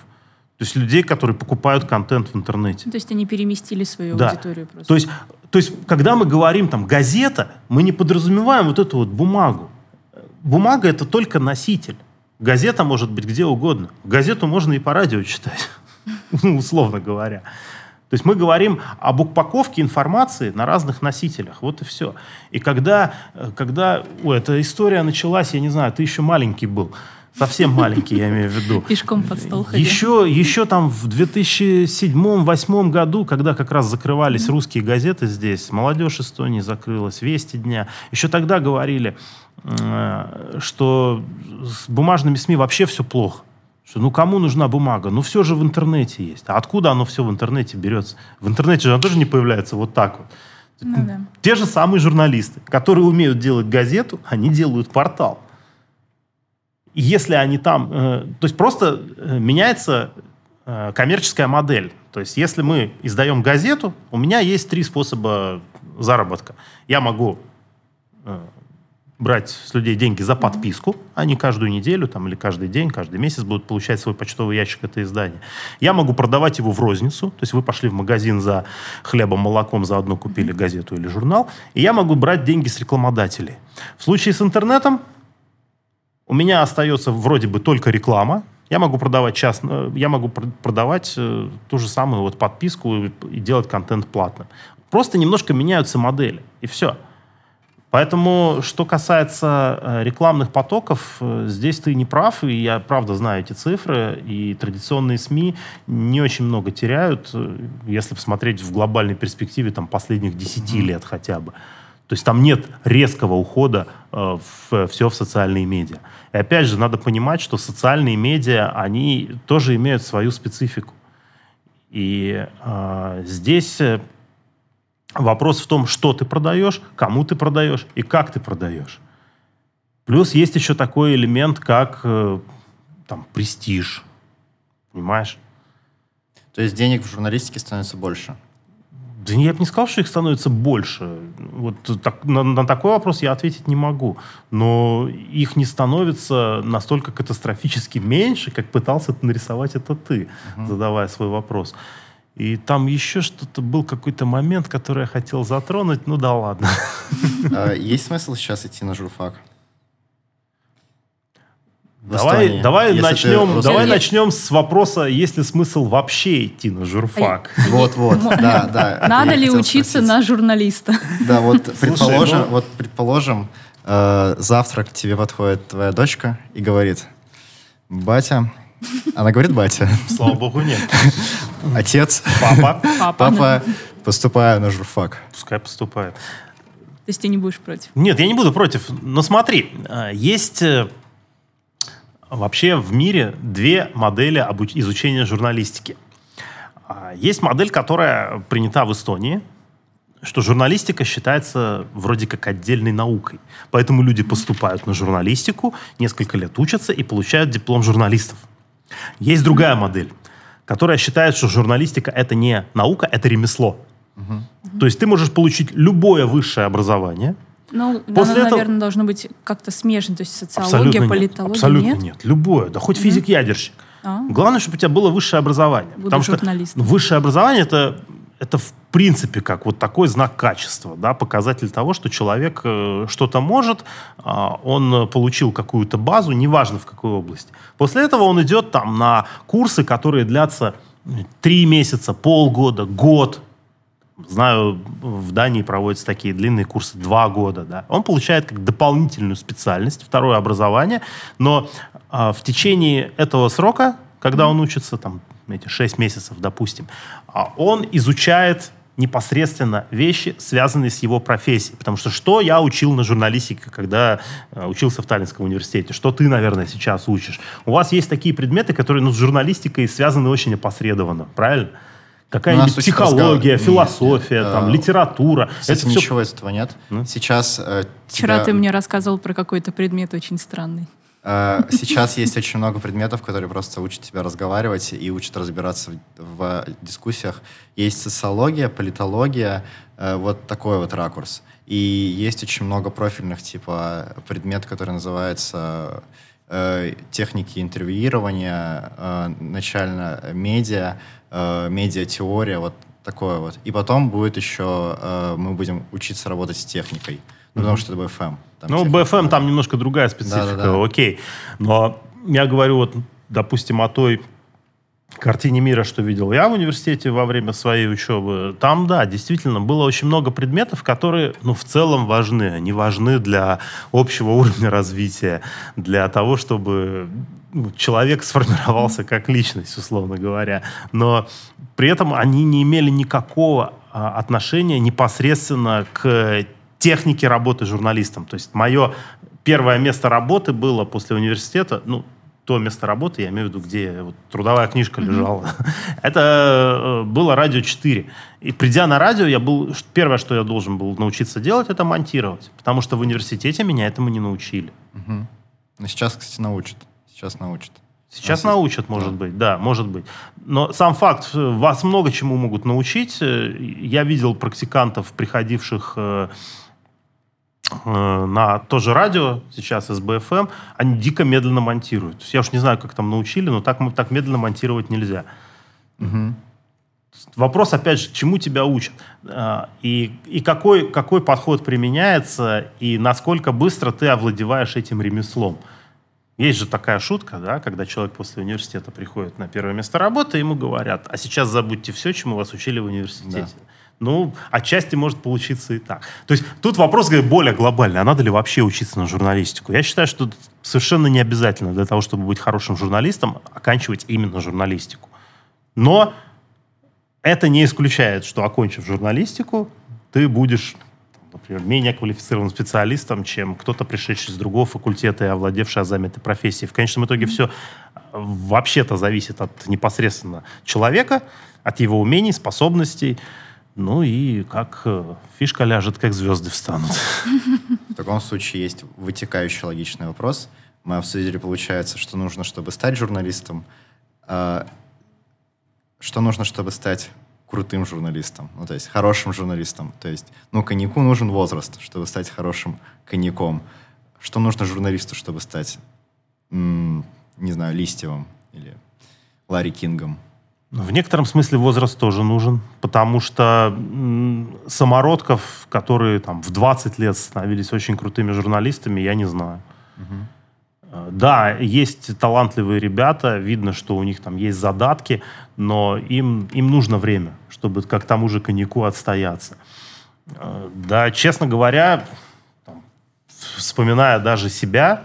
То есть людей, которые покупают контент в интернете. То есть они переместили свою Да. аудиторию просто. То есть, то есть, когда мы говорим там газета, мы не подразумеваем вот эту вот бумагу. Бумага это только носитель. Газета может быть где угодно. Газету можно и по радио читать, ну, условно говоря. То есть мы говорим об упаковке информации на разных носителях. Вот и все. И когда, э, когда ой, эта история началась, я не знаю, ты еще маленький был. Совсем маленький, я имею в виду. Пешком под стол ходил. Еще, еще там в 2007-2008 году, когда как раз закрывались русские газеты здесь, «Молодежь Эстонии» закрылась, «Вести дня», еще тогда говорили, э, что с бумажными СМИ вообще все плохо. Что, ну кому нужна бумага? Ну все же в интернете есть. А откуда оно все в интернете берется? В интернете же оно тоже не появляется вот так вот. Ну да. Те же самые журналисты, которые умеют делать газету, они делают портал. И если они там... э, то есть просто э, меняется э, коммерческая модель. То есть если мы издаем газету, у меня есть три способа заработка. Я могу э, брать с людей деньги за подписку, они каждую неделю там, или каждый день, каждый месяц будут получать свой почтовый ящик это издание. Я могу продавать его в розницу, то есть вы пошли в магазин за хлебом, молоком, заодно купили газету или журнал, и я могу брать деньги с рекламодателей. В случае с интернетом у меня остается вроде бы только реклама. Я могу продавать час, э, я могу пр- продавать э, ту же самую вот подписку и, и делать контент платным. Просто немножко меняются модели и все. Поэтому, что касается э, рекламных потоков, здесь ты не прав, и я правда знаю эти цифры, и традиционные СМИ не очень много теряют, если посмотреть в глобальной перспективе там, последних 10 лет хотя бы. То есть там нет резкого ухода э, в все в социальные медиа. И опять же, надо понимать, что социальные медиа, они тоже имеют свою специфику. И э, здесь э, вопрос в том, что ты продаешь, кому ты продаешь и как ты продаешь. Плюс есть еще такой элемент, как э, там, престиж. Понимаешь? То есть денег в журналистике становится больше. Да я бы не сказал, что их становится больше. Вот так- на, на такой вопрос я ответить не могу. Но их не становится настолько катастрофически меньше, как пытался нарисовать это ты, задавая свой вопрос. И там еще что-то был какой-то момент, который я хотел затронуть. Ну да ладно. А Есть смысл сейчас идти на журфак? Давай, Эстонии, давай начнем, русский- давай начнем с вопроса, есть ли смысл вообще идти на журфак. Вот-вот, да, да. это Надо ли учиться спросить. на журналиста? Да, вот предположим, ну- вот предположим, э, завтра к тебе подходит твоя дочка и говорит, батя, она говорит батя, Слава богу, нет. отец, Папа, Папа. папа, поступаю на журфак. пускай поступает. То есть ты не будешь против? Нет, я не буду против. Но смотри, э, есть э, вообще в мире две модели изучения журналистики. А, Есть модель, которая принята в Эстонии, что журналистика считается вроде как отдельной наукой. Поэтому люди поступают на журналистику, несколько лет учатся и получают диплом журналистов. Есть другая модель, которая считает, что журналистика это не наука, это ремесло. То есть ты можешь получить любое высшее образование, Ну, После оно, этого- наверное, должно быть как-то смежно. То есть социология, Абсолютно нет. политология, Абсолютно нет? нет. Любое. Да хоть физик-ядерщик. А, Главное, чтобы у тебя было высшее образование. Буду Потому что ну, высшее образование это, это в принципе как вот такой знак качества, да, показатель того, что человек э, что-то может, э, он получил какую-то базу, неважно в какой области. После этого он идет там на курсы, которые длятся три месяца, полгода, год, Знаю, в Дании проводятся такие длинные курсы два года. Да. Он получает как дополнительную специальность, второе образование, но а, в течение этого срока, когда он учится, там, эти шесть месяцев, допустим, а, он изучает непосредственно вещи, связанные с его профессией. Потому что что я учил на журналистике, когда э, учился в Таллинском университете? Что ты, наверное, сейчас учишь? У вас есть такие предметы, которые ну, с журналистикой связаны очень опосредованно, правильно? Какая-нибудь психология, философия, нет, там, а, литература. Это ничего все... из этого нет. Ну? Сейчас э, Вчера тебя... ты мне рассказывал про какой-то предмет очень странный. Э, сейчас есть очень много предметов, которые просто учат тебя разговаривать и учат разбираться в, в дискуссиях. Есть социология, политология, э, вот такой вот ракурс. И есть очень много профильных, типа предмет, который называется э, техники интервьюирования, э, начально медиа, э, медиатеория, вот такое вот. И потом будет еще, э, мы будем учиться работать с техникой. Ну, потому что это BFM. Там ну, BFM там немножко другая специфика, да, да, да. окей. Но я говорю вот, допустим, о той картине мира, что видел я в университете во время своей учебы, там, да, действительно, было очень много предметов, которые, ну, в целом важны. Они важны для общего уровня развития, для того, чтобы ну, человек сформировался как личность, условно говоря. Но при этом они не имели никакого а, отношения непосредственно к технике работы журналистом. То есть мое первое место работы было после университета, ну, то место работы, я имею в виду, где вот трудовая книжка лежала. Mm-hmm. Это э, было радио 4. И придя на радио, я был первое, что я должен был научиться делать, это монтировать, потому что в университете меня этому не научили. Mm-hmm. Но сейчас, кстати, научат. Сейчас научат. Сейчас научат, может да. быть, да, может быть. Но сам факт, вас много чему могут научить. Э, я видел практикантов, приходивших э, Э, на то же радио, сейчас СБФМ, они дико медленно монтируют. Я уж не знаю, как там научили, но так, так медленно монтировать нельзя. Угу. Вопрос, опять же, чему тебя учат? Э, и, и какой, какой подход применяется, и насколько быстро ты овладеваешь этим ремеслом. Есть же такая шутка, да, когда человек после университета приходит на первое место работы, ему говорят, а сейчас забудьте все, чему вас учили в университете. Да. Ну, отчасти может получиться и так. То есть тут вопрос более глобальный. А надо ли вообще учиться на журналистику? Я считаю, что совершенно не обязательно для того, чтобы быть хорошим журналистом, оканчивать именно журналистику. Но это не исключает, что, окончив журналистику, ты будешь, например, менее квалифицированным специалистом, чем кто-то, пришедший с другого факультета и овладевший азами этой профессии. В конечном итоге все вообще-то зависит от непосредственно человека, от его умений, способностей, ну и как э, фишка ляжет, как звезды встанут. В таком случае есть вытекающий логичный вопрос. Мы обсудили, получается, что нужно, чтобы стать журналистом. А что нужно, чтобы стать крутым журналистом, ну, то есть хорошим журналистом. То есть, ну, коньяку нужен возраст, чтобы стать хорошим коньяком. Что нужно журналисту, чтобы стать, не знаю, Листьевым или Ларри Кингом? В некотором смысле возраст тоже нужен, потому что самородков, которые там в 20 лет становились очень крутыми журналистами, я не знаю. Угу. Да, есть талантливые ребята, видно, что у них там есть задатки, но им, им нужно время, чтобы как тому же коньяку отстояться. Э, да, честно говоря, там, вспоминая даже себя,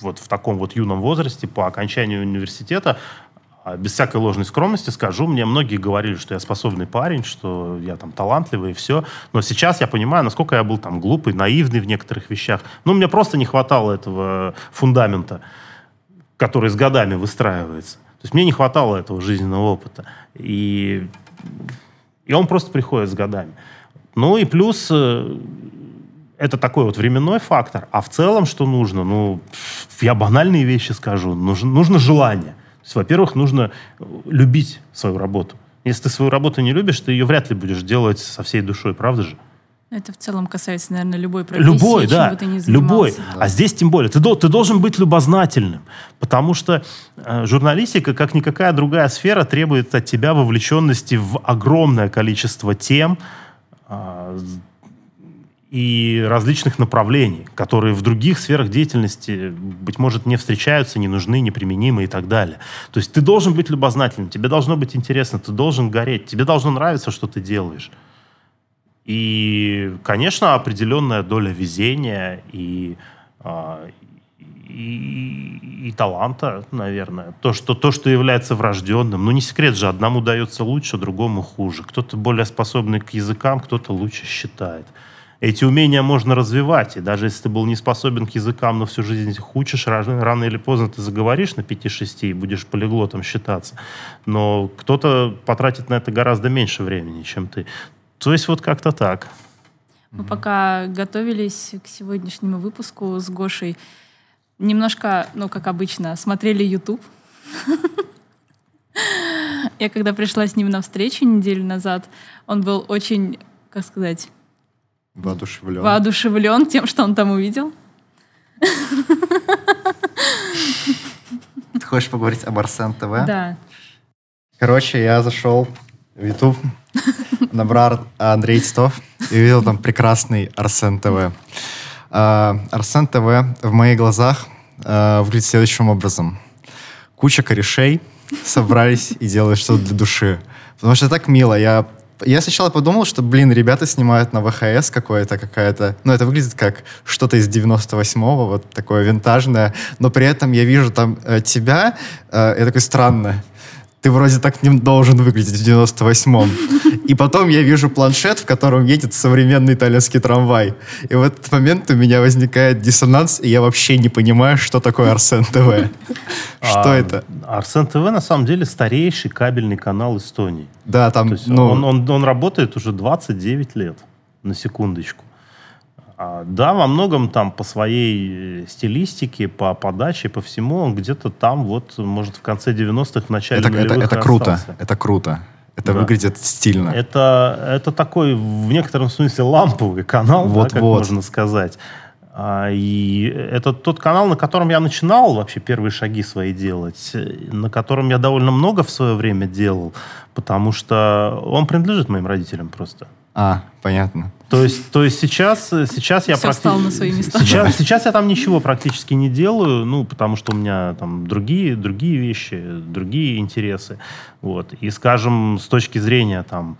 вот в таком вот юном возрасте, по окончанию университета, без всякой ложной скромности скажу, мне многие говорили, что я способный парень, что я там талантливый и все. Но сейчас я понимаю, насколько я был там глупый, наивный в некоторых вещах. Ну, мне просто не хватало этого фундамента, который с годами выстраивается. То есть мне не хватало этого жизненного опыта. И, и он просто приходит с годами. Ну и плюс э, это такой вот временной фактор. А в целом что нужно? Ну, я банальные вещи скажу. Нужно, нужно желание есть, во-первых, нужно любить свою работу. Если ты свою работу не любишь, ты ее вряд ли будешь делать со всей душой, правда же? Это в целом касается, наверное, любой профессии, Любой, чем да, бы ты ни любой. занимался. А здесь тем более. Ты, ты должен быть любознательным, потому что э, журналистика, как никакая другая сфера, требует от тебя вовлеченности в огромное количество тем а, и различных направлений, которые в других сферах деятельности, быть может, не встречаются, не нужны, неприменимы и так далее. То есть ты должен быть любознательным, тебе должно быть интересно, ты должен гореть, тебе должно нравиться, что ты делаешь. И, конечно, определенная доля везения и, а, и, и таланта, наверное. То что, то, что является врожденным. Ну, не секрет же, одному дается лучше, другому хуже. Кто-то более способный к языкам, кто-то лучше считает. Эти умения можно развивать, и даже если ты был не способен к языкам, но всю жизнь их учишь, рано, рано или поздно ты заговоришь на 5-6 и будешь полиглотом считаться. Но кто-то потратит на это гораздо меньше времени, чем ты. То есть вот как-то так. Мы пока готовились к сегодняшнему выпуску с Гошей, немножко, ну, как обычно, смотрели YouTube. Я когда пришла с ним на встречу неделю назад, он был очень, как сказать, Воодушевлен. воодушевлен тем, что он там увидел. Ты хочешь поговорить об Арсен ТВ? Да. Короче, я зашел в YouTube, набрал Андрей Титов и увидел там прекрасный Арсен ТВ. А, Арсен ТВ в моих глазах а, выглядит следующим образом. Куча корешей собрались и делают что-то для души. Потому что так мило. Я, я сначала подумал, что, блин, ребята снимают на ВХС какое-то, какая-то... Ну, это выглядит как что-то из 98-го, вот такое винтажное. Но при этом я вижу там э, тебя, э, я такой, странно ты вроде так не должен выглядеть в 98-м. И потом я вижу планшет, в котором едет современный итальянский трамвай. И в этот момент у меня возникает диссонанс, и я вообще не понимаю, что такое Арсен ТВ. Что А, это? Арсен ТВ на самом деле старейший кабельный канал Эстонии. Да, там, ну, он работает уже 29 лет, на секундочку. А, да, во многом там по своей э, стилистике, по подаче, по всему, он где-то там вот, может, в конце 90-х, в начале это, это, это круто. остался. Это круто. Это Да. выглядит стильно. Это, это такой, в некотором смысле, ламповый канал, да, как Вот-вот. можно сказать. А, И это тот канал, на котором я начинал вообще первые шаги свои делать, э, на котором я довольно много в свое время делал, потому что он принадлежит моим родителям просто. А, понятно. То есть, то есть сейчас, сейчас я Всё практи- встало на свои места. Сейчас, сейчас я там ничего практически не делаю, ну, потому что у меня там другие, другие вещи, другие интересы. Вот. И, скажем, с точки зрения там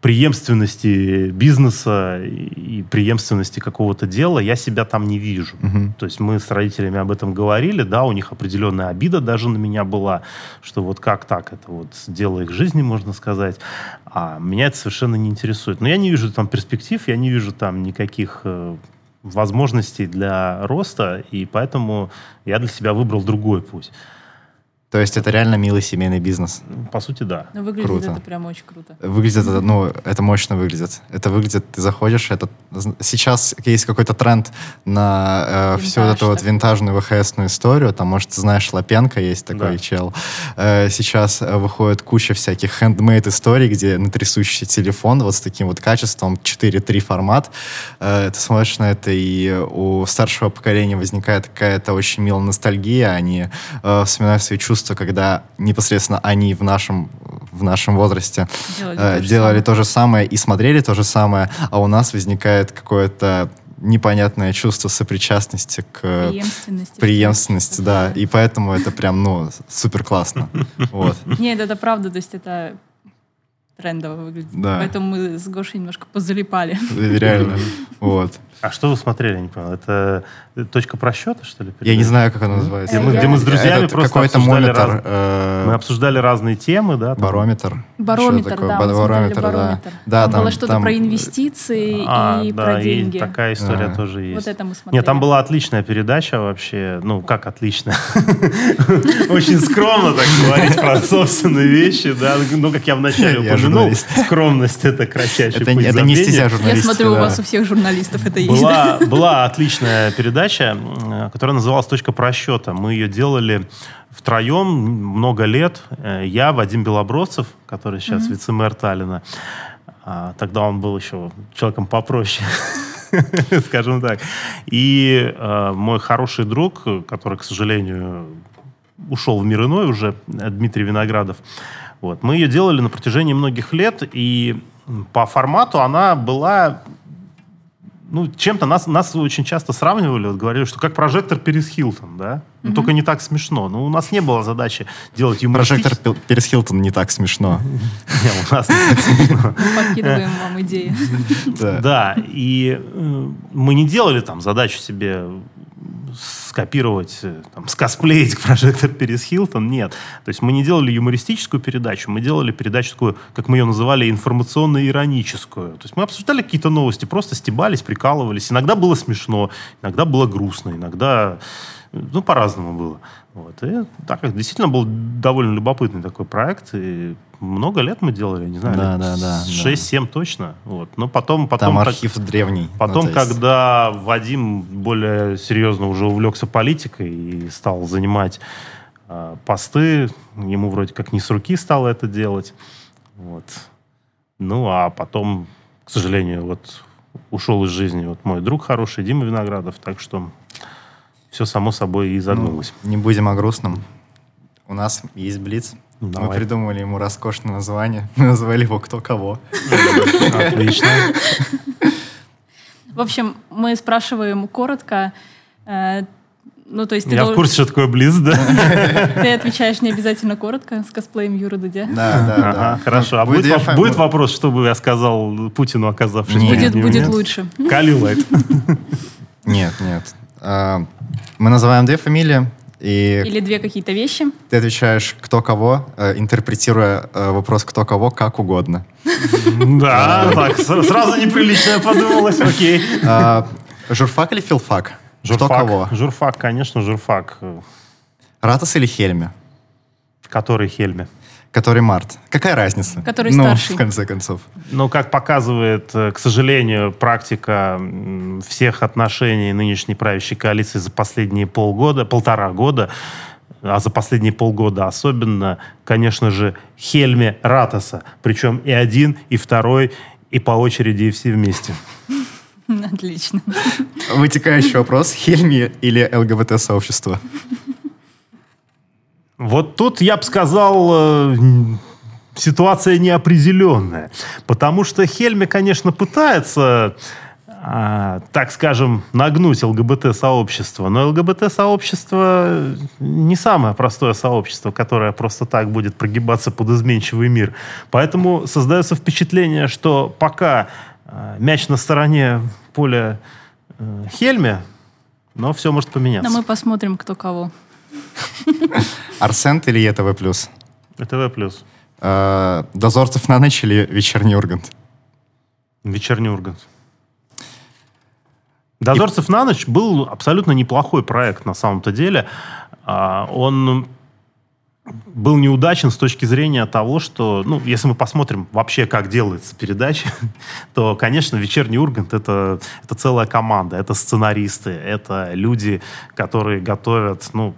преемственности бизнеса и преемственности какого-то дела, я себя там не вижу. Мгм. То есть мы с родителями об этом говорили, да, у них определенная обида даже на меня была, что вот как так, это вот дело их жизни, можно сказать, а меня это совершенно не интересует. Но я не вижу там перспектив, я не вижу там никаких э, возможностей для роста, и поэтому я для себя выбрал другой путь. То есть это реально милый семейный бизнес. По сути, да. Но выглядит Круто. это прям очень круто. Выглядит это, ну, это мощно выглядит. Это выглядит, ты заходишь, это... Сейчас есть какой-то тренд на э, всю вот эту вот винтажную ВХСную историю. Там, может, ты знаешь, Лапенко есть такой Да. чел. Э, сейчас э, выходит куча всяких хендмейд историй, где на трясущийся телефон вот с таким вот качеством 4.3 формат. Э, ты смотришь на это, и у старшего поколения возникает какая-то очень милая ностальгия. Они э, вспоминают свои чувства, когда непосредственно они в нашем, в нашем возрасте Делали э, то же делали самое. то же самое и смотрели то же самое, а у нас возникает какое-то непонятное чувство сопричастности к Преемственности. преемственности, да, такое. и поэтому это прям, ну, супер классно. Вот. Нет, это правда, то есть это трендово выглядит. Да. Поэтому мы с Гошей немножко позалипали. Реально. Вот. А что вы смотрели, я не понял? Это точка просчета, что ли? Я не знаю, как оно называется. Где мы, где мы с друзьями Это просто какой-то обсуждали монитор, раз- э, Мы обсуждали разные темы, да? там. барометр. Барометр, да, барометр, да. Да, там, там- было что-то там- про инвестиции А, и да, про деньги. и такая история А. тоже есть. Вот это мы смотрели. Нет, там была отличная передача вообще. Ну, как отличная? Очень скромно так говорить про собственные вещи, да. Ну, как я вначале Я упомянул, журналист. скромность — это кратчайший Это, путь это не стезя забвения. Я журналистики. смотрю, у да. вас у всех журналистов это есть. Была, была отличная передача, которая называлась «Точка просчета». Мы ее делали втроем много лет. Э, Я, Вадим Белобродцев, который сейчас вице-мэр Таллина, А тогда он был еще человеком попроще, скажем так. И э, мой хороший друг, который, к сожалению, ушел в мир иной уже, Дмитрий Виноградов, вот, мы ее делали на протяжении многих лет, и по формату она была ну, чем-то нас, нас очень часто сравнивали, вот, говорили, что как прожектор Перес Хилтон, да? Ну, mm-hmm. только не так смешно. Ну, у нас не было задачи делать юмористический... Прожектор Перес Хилтон не так смешно. Не, у нас не так смешно. Подкидываем вам идеи. Да, и э, мы не делали там задачу себе скопировать, э, там, скосплеить прожектор Перес Хилтон. Нет. То есть мы не делали юмористическую передачу, мы делали передачу такую, как мы ее называли, информационно-ироническую. То есть мы обсуждали какие-то новости, просто стебались, прикалывались. Иногда было смешно, иногда было грустно, иногда ну, по-разному было. Вот. И так действительно был довольно любопытный такой проект. И много лет мы делали, не знаю, да, да, да, 6-7 да. точно. Вот. Но потом, потом... Там архив как, древний. Потом, ну, есть... когда Вадим более серьезно уже увлекся политикой и стал занимать э, посты, ему вроде как не с руки стало это делать. Вот. Ну, а потом, к сожалению, вот ушел из жизни вот мой друг хороший, Дима Виноградов, так что все само собой и загнулось. Ну, не будем о грустном. У нас есть Блиц. Давай. Мы придумали ему роскошное название. Мы назвали его «Кто кого». Отлично. В общем, мы спрашиваем коротко, э, ну, то есть Я должен... в курсе, что такое Близ, да? Ты отвечаешь не обязательно коротко с косплеем Юры Дудя. Да, да, ага, да. Хорошо. А будет, будет, будет вопрос, что бы я сказал Путину, оказавшись Будет, будет лучше. Калилайт. Нет, нет. А, мы называем две фамилии. И Или две какие-то вещи. Ты отвечаешь кто кого, э, интерпретируя э, вопрос кто кого как угодно. Да, так, сразу неприлично подумалось, окей. А, журфак или филфак? Журфак, кто кого? Журфак, конечно, журфак. Ратас или Хельме? Который Хельме? Который Март. Какая разница? Который ну, старший. в конце концов. Ну, как показывает, э, к сожалению, практика всех отношений нынешней правящей коалиции за последние полгода, полтора года, а за последние полгода особенно, конечно же, Хельме Ратаса. Причем и один, и второй, и по очереди, и все вместе. Отлично. Вытекающий вопрос. Хельми или ЛГБТ-сообщество? Вот тут я бы сказал, э, ситуация неопределенная. Потому что Хельме, конечно, пытается, э, так скажем, нагнуть ЛГБТ-сообщество. Но ЛГБТ-сообщество не самое простое сообщество, которое просто так будет прогибаться под изменчивый мир. Поэтому создается впечатление, что пока э, мяч на стороне поля э, Хельме, но все может поменяться. Но мы посмотрим, кто кого. Арсент или ЕТВ+. ЕТВ+. Э, Дозорцев на ночь или вечерний Ургант? Вечерний Ургант. Дозорцев И... на ночь был абсолютно неплохой проект на самом-то деле. А, он был неудачен с точки зрения того, что, ну, если мы посмотрим вообще, как делается передача, то, конечно, «Вечерний Ургант» это, — это целая команда, это сценаристы, это люди, которые готовят, ну,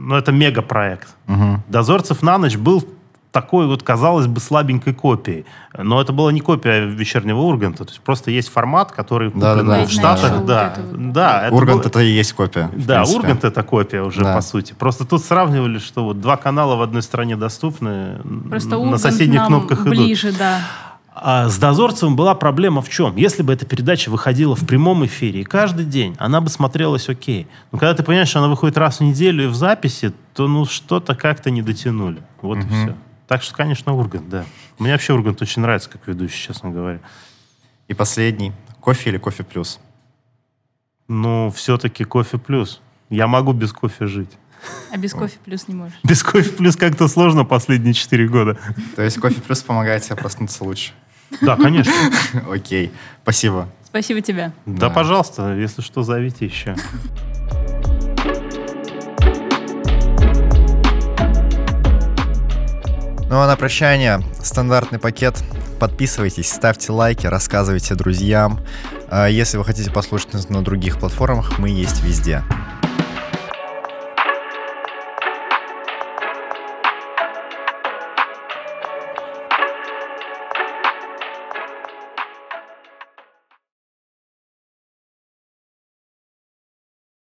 ну, это мегапроект. Угу. «Дозорцев на ночь» был такой вот, казалось бы, слабенькой копией. Но это была не копия вечернего Урганта. То есть просто есть формат, который да, да, в Штатах. Да, да. Это Ургант был... это и есть копия. Да, Ургант это копия уже, да. по сути. Просто тут сравнивали, что вот два канала в одной стране доступны, Просто на соседних кнопках ближе, идут. да. А с Дозорцевым была проблема в чем? Если бы эта передача выходила в прямом эфире и каждый день, она бы смотрелась окей. Но когда ты понимаешь, что она выходит раз в неделю и в записи, то ну что-то как-то не дотянули. Вот угу. и все. Так что, конечно, Ургант, да. Мне вообще Ургант очень нравится, как ведущий, честно говоря. И последний. Кофе или кофе плюс? Ну, все-таки кофе плюс. Я могу без кофе жить. А без кофе плюс не можешь? Без кофе плюс как-то сложно последние четыре года. То есть кофе плюс помогает тебе проснуться лучше? Да, конечно. Окей, спасибо. Спасибо тебе. Да, да, пожалуйста, если что, зовите еще. Ну а на прощание стандартный пакет. Подписывайтесь, ставьте лайки, рассказывайте друзьям. А если вы хотите послушать нас на других платформах, мы есть везде.